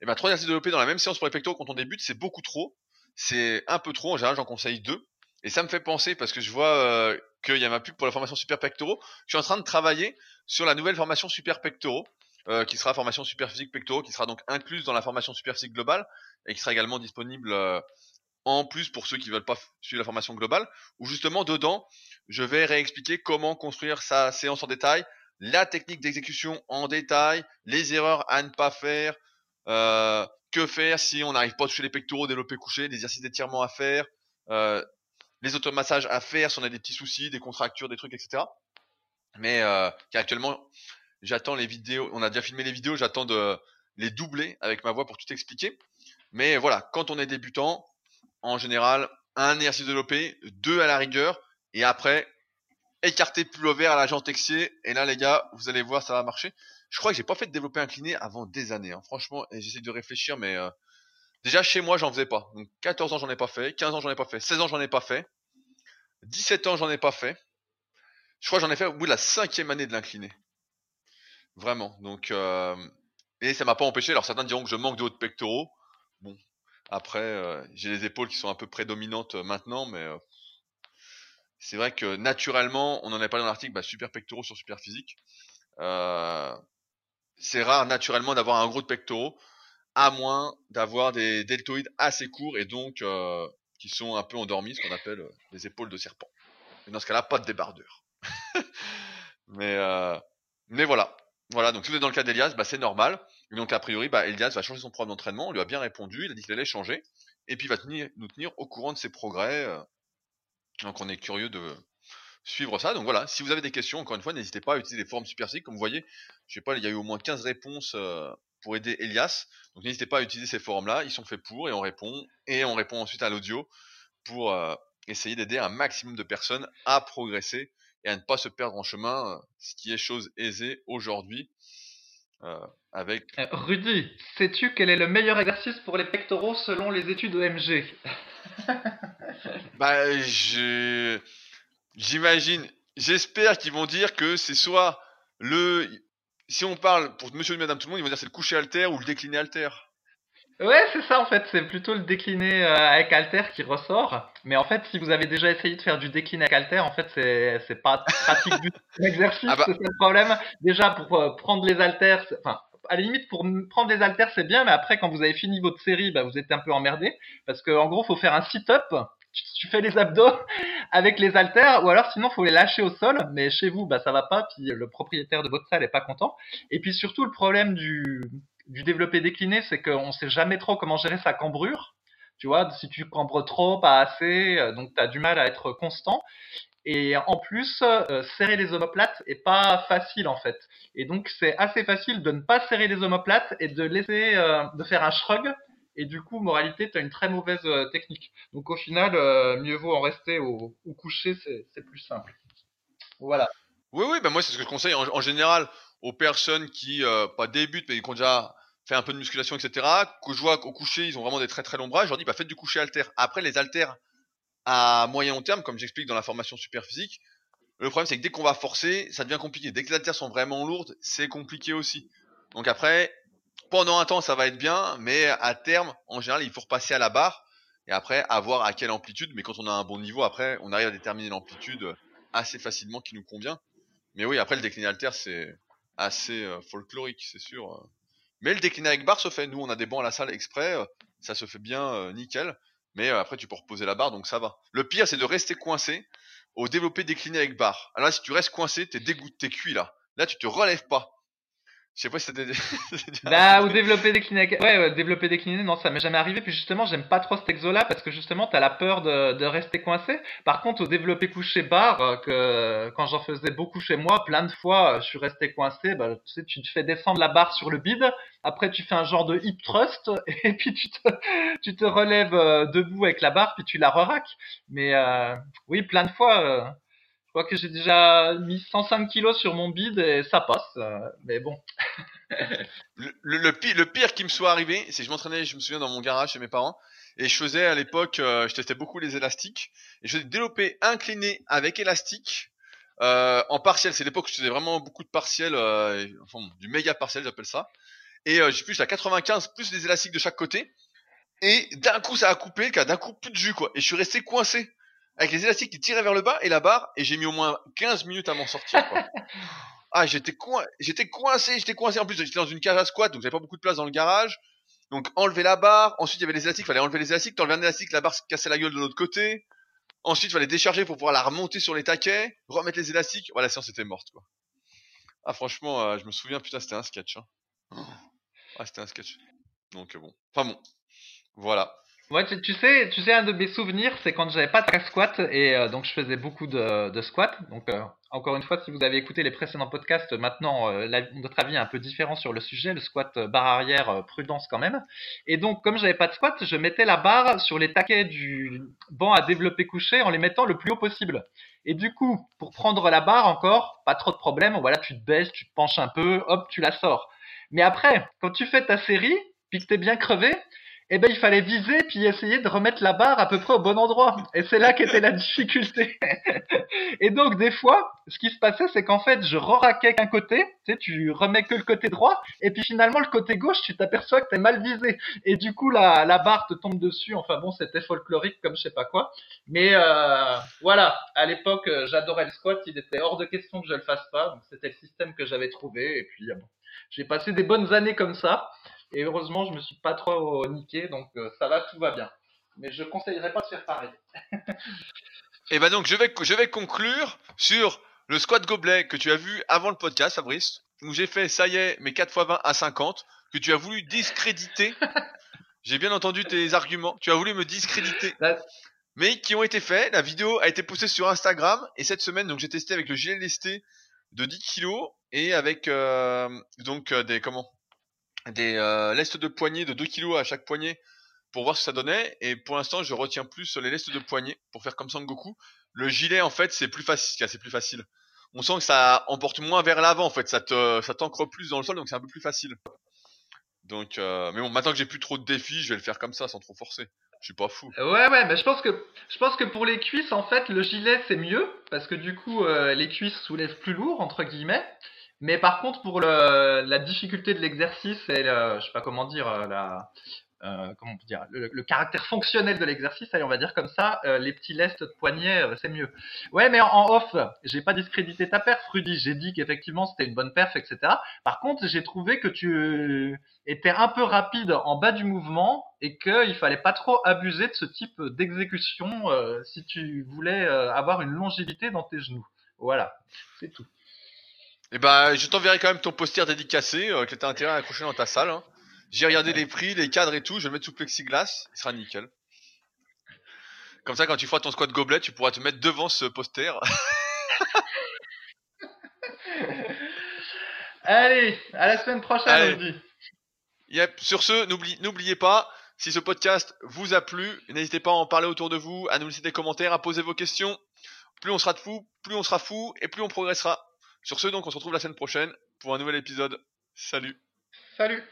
et ben trois exercices de développer dans la même séance pour les pectoraux quand on débute, c'est beaucoup trop. C'est un peu trop. En général, j'en conseille deux. Et ça me fait penser parce que je vois euh, qu'il y a ma pub pour la formation super pectoraux. Je suis en train de travailler sur la nouvelle formation super pectoraux. Euh, qui sera formation super physique pectoraux, qui sera donc incluse dans la formation super physique globale et qui sera également disponible en plus pour ceux qui veulent pas suivre la formation globale, où justement dedans, je vais réexpliquer comment construire sa séance en détail, la technique d'exécution en détail, les erreurs à ne pas faire, euh, que faire si on n'arrive pas à toucher les pectoraux, développer coucher, des exercices d'étirement à faire, euh, les automassages à faire si on a des petits soucis, des contractures, des trucs, etc. Mais euh, actuellement, j'attends les vidéos, on a déjà filmé les vidéos, j'attends de les doubler avec ma voix pour tout expliquer. Mais voilà, quand on est débutant, en général, un exercice développé, deux à la rigueur, et après, écarter plus vert à l'agent texier, et là les gars, vous allez voir, ça va marcher. Je crois que j'ai pas fait de développer incliné avant des années, hein. franchement, j'essaie de réfléchir, mais euh, déjà chez moi, j'en faisais pas. Donc 14 ans, j'en ai pas fait, 15 ans, j'en ai pas fait, 16 ans, j'en ai pas fait, 17 ans, j'en ai pas fait. Je crois que j'en ai fait au bout de la cinquième année de l'incliné. Vraiment. Donc, euh, et ça m'a pas empêché. Alors certains diront que je manque de haut pectoraux. Bon, après, euh, j'ai les épaules qui sont un peu prédominantes euh, maintenant, mais euh, c'est vrai que naturellement, on en a parlé dans l'article, bah, super pectoraux sur super physique. c'est rare naturellement d'avoir un gros de pectoraux, à moins d'avoir des deltoïdes assez courts et donc qui sont un peu endormis, ce qu'on appelle les épaules de serpent. Et dans ce cas-là, pas de débardeur. mais, mais voilà. Voilà, donc si vous êtes dans le cas d'Elias, bah, c'est normal. Donc, a priori, bah, Elias va changer son programme d'entraînement. On lui a bien répondu. Il a dit qu'il allait changer. Et puis, il va nous tenir au courant de ses progrès. Euh. Donc, on est curieux de suivre ça. Donc, voilà. Si vous avez des questions, encore une fois, n'hésitez pas à utiliser les forums Super Comme vous voyez, je sais pas, il y a eu au moins 15 réponses euh, pour aider Elias. Donc, n'hésitez pas à utiliser ces forums-là. Ils sont faits pour et on répond. Et on répond ensuite à l'audio pour euh, essayer d'aider un maximum de personnes à progresser et à ne pas se perdre en chemin, ce qui est chose aisée aujourd'hui. Euh, avec... Euh, Rudy, sais-tu quel est le meilleur exercice pour les pectoraux selon les études OMG Bah, je... j'imagine, j'espère qu'ils vont dire que c'est soit le, si on parle pour Monsieur et Madame tout le monde, ils vont dire c'est le coucher alter ou le décliné alter. Ouais, c'est ça en fait, c'est plutôt le décliné euh, avec Alter qui ressort. Mais en fait, si vous avez déjà essayé de faire du décliné avec Alter, en fait, c'est c'est pas pratique du tout l'exercice, Ah bah. c'est ça le problème. Déjà pour euh, prendre les haltères, enfin à la limite pour prendre les haltères c'est bien, mais après quand vous avez fini votre série, bah, vous êtes un peu emmerdé parce que en gros faut faire un sit-up. Tu, tu fais les abdos avec les haltères, ou alors sinon faut les lâcher au sol. Mais chez vous, bah ça va pas, puis le propriétaire de votre salle est pas content. Et puis surtout le problème du du développé décliné, c'est qu'on sait jamais trop comment gérer sa cambrure. Tu vois, si tu cambres trop, pas assez, euh, donc tu as du mal à être constant. Et en plus, euh, serrer les omoplates est pas facile en fait. Et donc c'est assez facile de ne pas serrer les omoplates et de laisser, euh, de faire un shrug. Et du coup, moralité, tu as une très mauvaise euh, technique. Donc au final, mieux vaut en rester au, au coucher, c'est plus simple. Voilà. Oui, oui, bah moi c'est ce que je conseille en, en général aux personnes qui euh, pas débutent mais qui ont déjà fait un peu de musculation, etc. Que je vois qu'au coucher ils ont vraiment des très très longs bras. Je leur dis bah faites du coucher haltère. Après les haltères à moyen terme, comme j'explique dans la formation super physique, le problème c'est que dès qu'on va forcer, ça devient compliqué. Dès que les haltères sont vraiment lourdes, c'est compliqué aussi. Donc après, pendant un temps ça va être bien, mais à terme, en général, il faut repasser à la barre et après à voir à quelle amplitude. Mais quand on a un bon niveau, après, on arrive à déterminer l'amplitude assez facilement qui nous convient. Mais oui, après le décliné alter, c'est assez euh, folklorique, c'est sûr. euh. Mais le décliné avec barre se fait. Nous, on a des bancs à la salle exprès, euh, ça se fait bien euh, nickel. Mais après, tu peux reposer la barre, donc ça va. Le pire, c'est de rester coincé au développé décliné avec barre. Alors là, si tu restes coincé, t'es dégoûté, t'es cuit là. Là, tu te relèves pas. Je sais pas si c'était. Bah, ou développer décliné. Ouais, ouais, développer décliné, non, ça m'est jamais arrivé. Puis justement, j'aime pas trop cet exo-là parce que justement, t'as la peur de, de rester coincé. Par contre, au développé couché barre, euh, que quand j'en faisais beaucoup chez moi, plein de fois, euh, je suis resté coincé. Bah, tu sais, tu te fais descendre la barre sur le bide. Après, tu fais un genre de hip thrust et puis tu te, tu te relèves euh, debout avec la barre puis tu la reraques. Mais euh, oui, plein de fois. Je crois que j'ai déjà mis 105 kilos sur mon bide et ça passe. euh, mais bon. Le, pire, qui me soit arrivé, c'est que je m'entraînais, je me souviens, dans mon garage chez mes parents. Et je faisais à l'époque, euh, je testais beaucoup les élastiques. Et je faisais développer incliné avec élastique. Euh, en partiel, c'est l'époque où je faisais vraiment beaucoup de partiels, et- enfin du méga partiel, j'appelle ça. Et j'ai plus à 95 plus les élastiques de chaque côté. Et d'un coup, ça a coupé, d'un coup, plus de jus, quoi. Et je suis resté coincé. Avec les élastiques qui tiraient vers le bas et la barre, et j'ai mis au moins 15 minutes à m'en sortir, quoi. Ah, j'étais coin... j'étais coincé, j'étais coincé. En plus, j'étais dans une cage à squat, donc j'avais pas beaucoup de place dans le garage. Donc, enlever la barre. Ensuite, il y avait les élastiques, fallait enlever les élastiques. T'enlevais un élastique, la barre se cassait la gueule de l'autre côté. Ensuite, il fallait décharger pour pouvoir la remonter sur les taquets, remettre les élastiques. Voilà, la séance était morte, quoi. Ah, franchement, euh, je me souviens, putain, c'était un sketch. Hein. Oh. Ah, c'était un sketch. Donc, euh, bon. Enfin, bon. Voilà. Ouais, tu, sais, tu sais, un de mes souvenirs, c'est quand j'avais pas de squat et euh, donc je faisais beaucoup de, de squat. Donc euh, encore une fois, si vous avez écouté les précédents podcasts, maintenant euh, notre avis est un peu différent sur le sujet. Le squat barre arrière, prudence quand même. Et donc comme j'avais pas de squat, je mettais la barre sur les taquets du banc à développer couché en les mettant le plus haut possible. Et du coup, pour prendre la barre encore, pas trop de problème. Voilà, tu te baisses, tu te penches un peu, hop, tu la sors. Mais après, quand tu fais ta série, puis que t'es bien crevé, eh ben il fallait viser puis essayer de remettre la barre à peu près au bon endroit. Et c'est là qu'était la difficulté. et donc des fois, ce qui se passait, c'est qu'en fait, je re-raquais qu'un côté, tu sais, tu remets que le côté droit, et puis finalement le côté gauche, tu t'aperçois que t'es mal visé. Et du coup, la, barre te tombe dessus. Enfin bon, c'était folklorique comme je sais pas quoi. Mais euh, voilà, à l'époque, euh, j'adorais le squat. Il était hors de question que je le fasse pas. Donc c'était le système que j'avais trouvé. Et puis bon, j'ai passé des bonnes années comme ça. Et heureusement, je me suis pas trop niqué, donc euh, ça va, tout va bien. Mais je conseillerais pas de faire pareil. Et ben donc, je vais, je vais conclure sur le squat gobelet que tu as vu avant le podcast, Fabrice, où j'ai fait, ça y est, mes 4 x 20 à 50, que tu as voulu discréditer. J'ai bien entendu tes arguments. Tu as voulu me discréditer. Mais qui ont été faits. La vidéo a été postée sur Instagram. Et cette semaine, donc, j'ai testé avec le gilet lesté de 10 kilos et avec, euh, donc, euh, des, comment? Des, euh, lestes de poignet de 2 kilos à chaque poignet pour voir ce que ça donnait. Et pour l'instant, je retiens plus les lestes de poignet pour faire comme Sangoku. Le gilet, en fait, c'est plus facile. C'est plus facile. On sent que ça emporte moins vers l'avant, en fait. Ça te, ça t'ancre plus dans le sol, donc c'est un peu plus facile. Donc, euh, mais bon, maintenant que j'ai plus trop de défis, je vais le faire comme ça, sans trop forcer. Je suis pas fou. Ouais, ouais, mais je pense que je pense que pour les cuisses, en fait, le gilet c'est mieux parce que du coup, euh, les cuisses soulèvent plus lourd entre guillemets. Mais par contre, pour la difficulté de l'exercice et le, je sais pas comment dire, euh, euh, le, caractère fonctionnel de l'exercice, on va dire comme ça, euh, les petits lestes de poignet, c'est mieux. Ouais, mais en, off, j'ai pas discrédité ta perf, Rudy. J'ai dit qu'effectivement c'était une bonne perf, etc. Par contre, j'ai trouvé que tu étais un peu rapide en bas du mouvement et qu'il fallait pas trop abuser de ce type d'exécution si tu voulais avoir une longévité dans tes genoux. Voilà, c'est tout. Et eh ben, je t'enverrai quand même ton poster dédicacé que tu as intérêt à accrocher dans ta salle. Hein. J'ai regardé les prix, les cadres et tout, je vais le mettre sous plexiglas, il sera nickel. Comme ça, quand tu feras ton squat gobelet, tu pourras te mettre devant ce poster. Allez, à la semaine prochaine, Yep. Sur ce, n'oubliez pas, si ce podcast vous a plu, n'hésitez pas à en parler autour de vous, à nous laisser des commentaires, à poser vos questions. Plus on sera de fou, plus on sera fou et plus on progressera. Sur ce, donc, on se retrouve la semaine prochaine pour un nouvel épisode. Salut. Salut.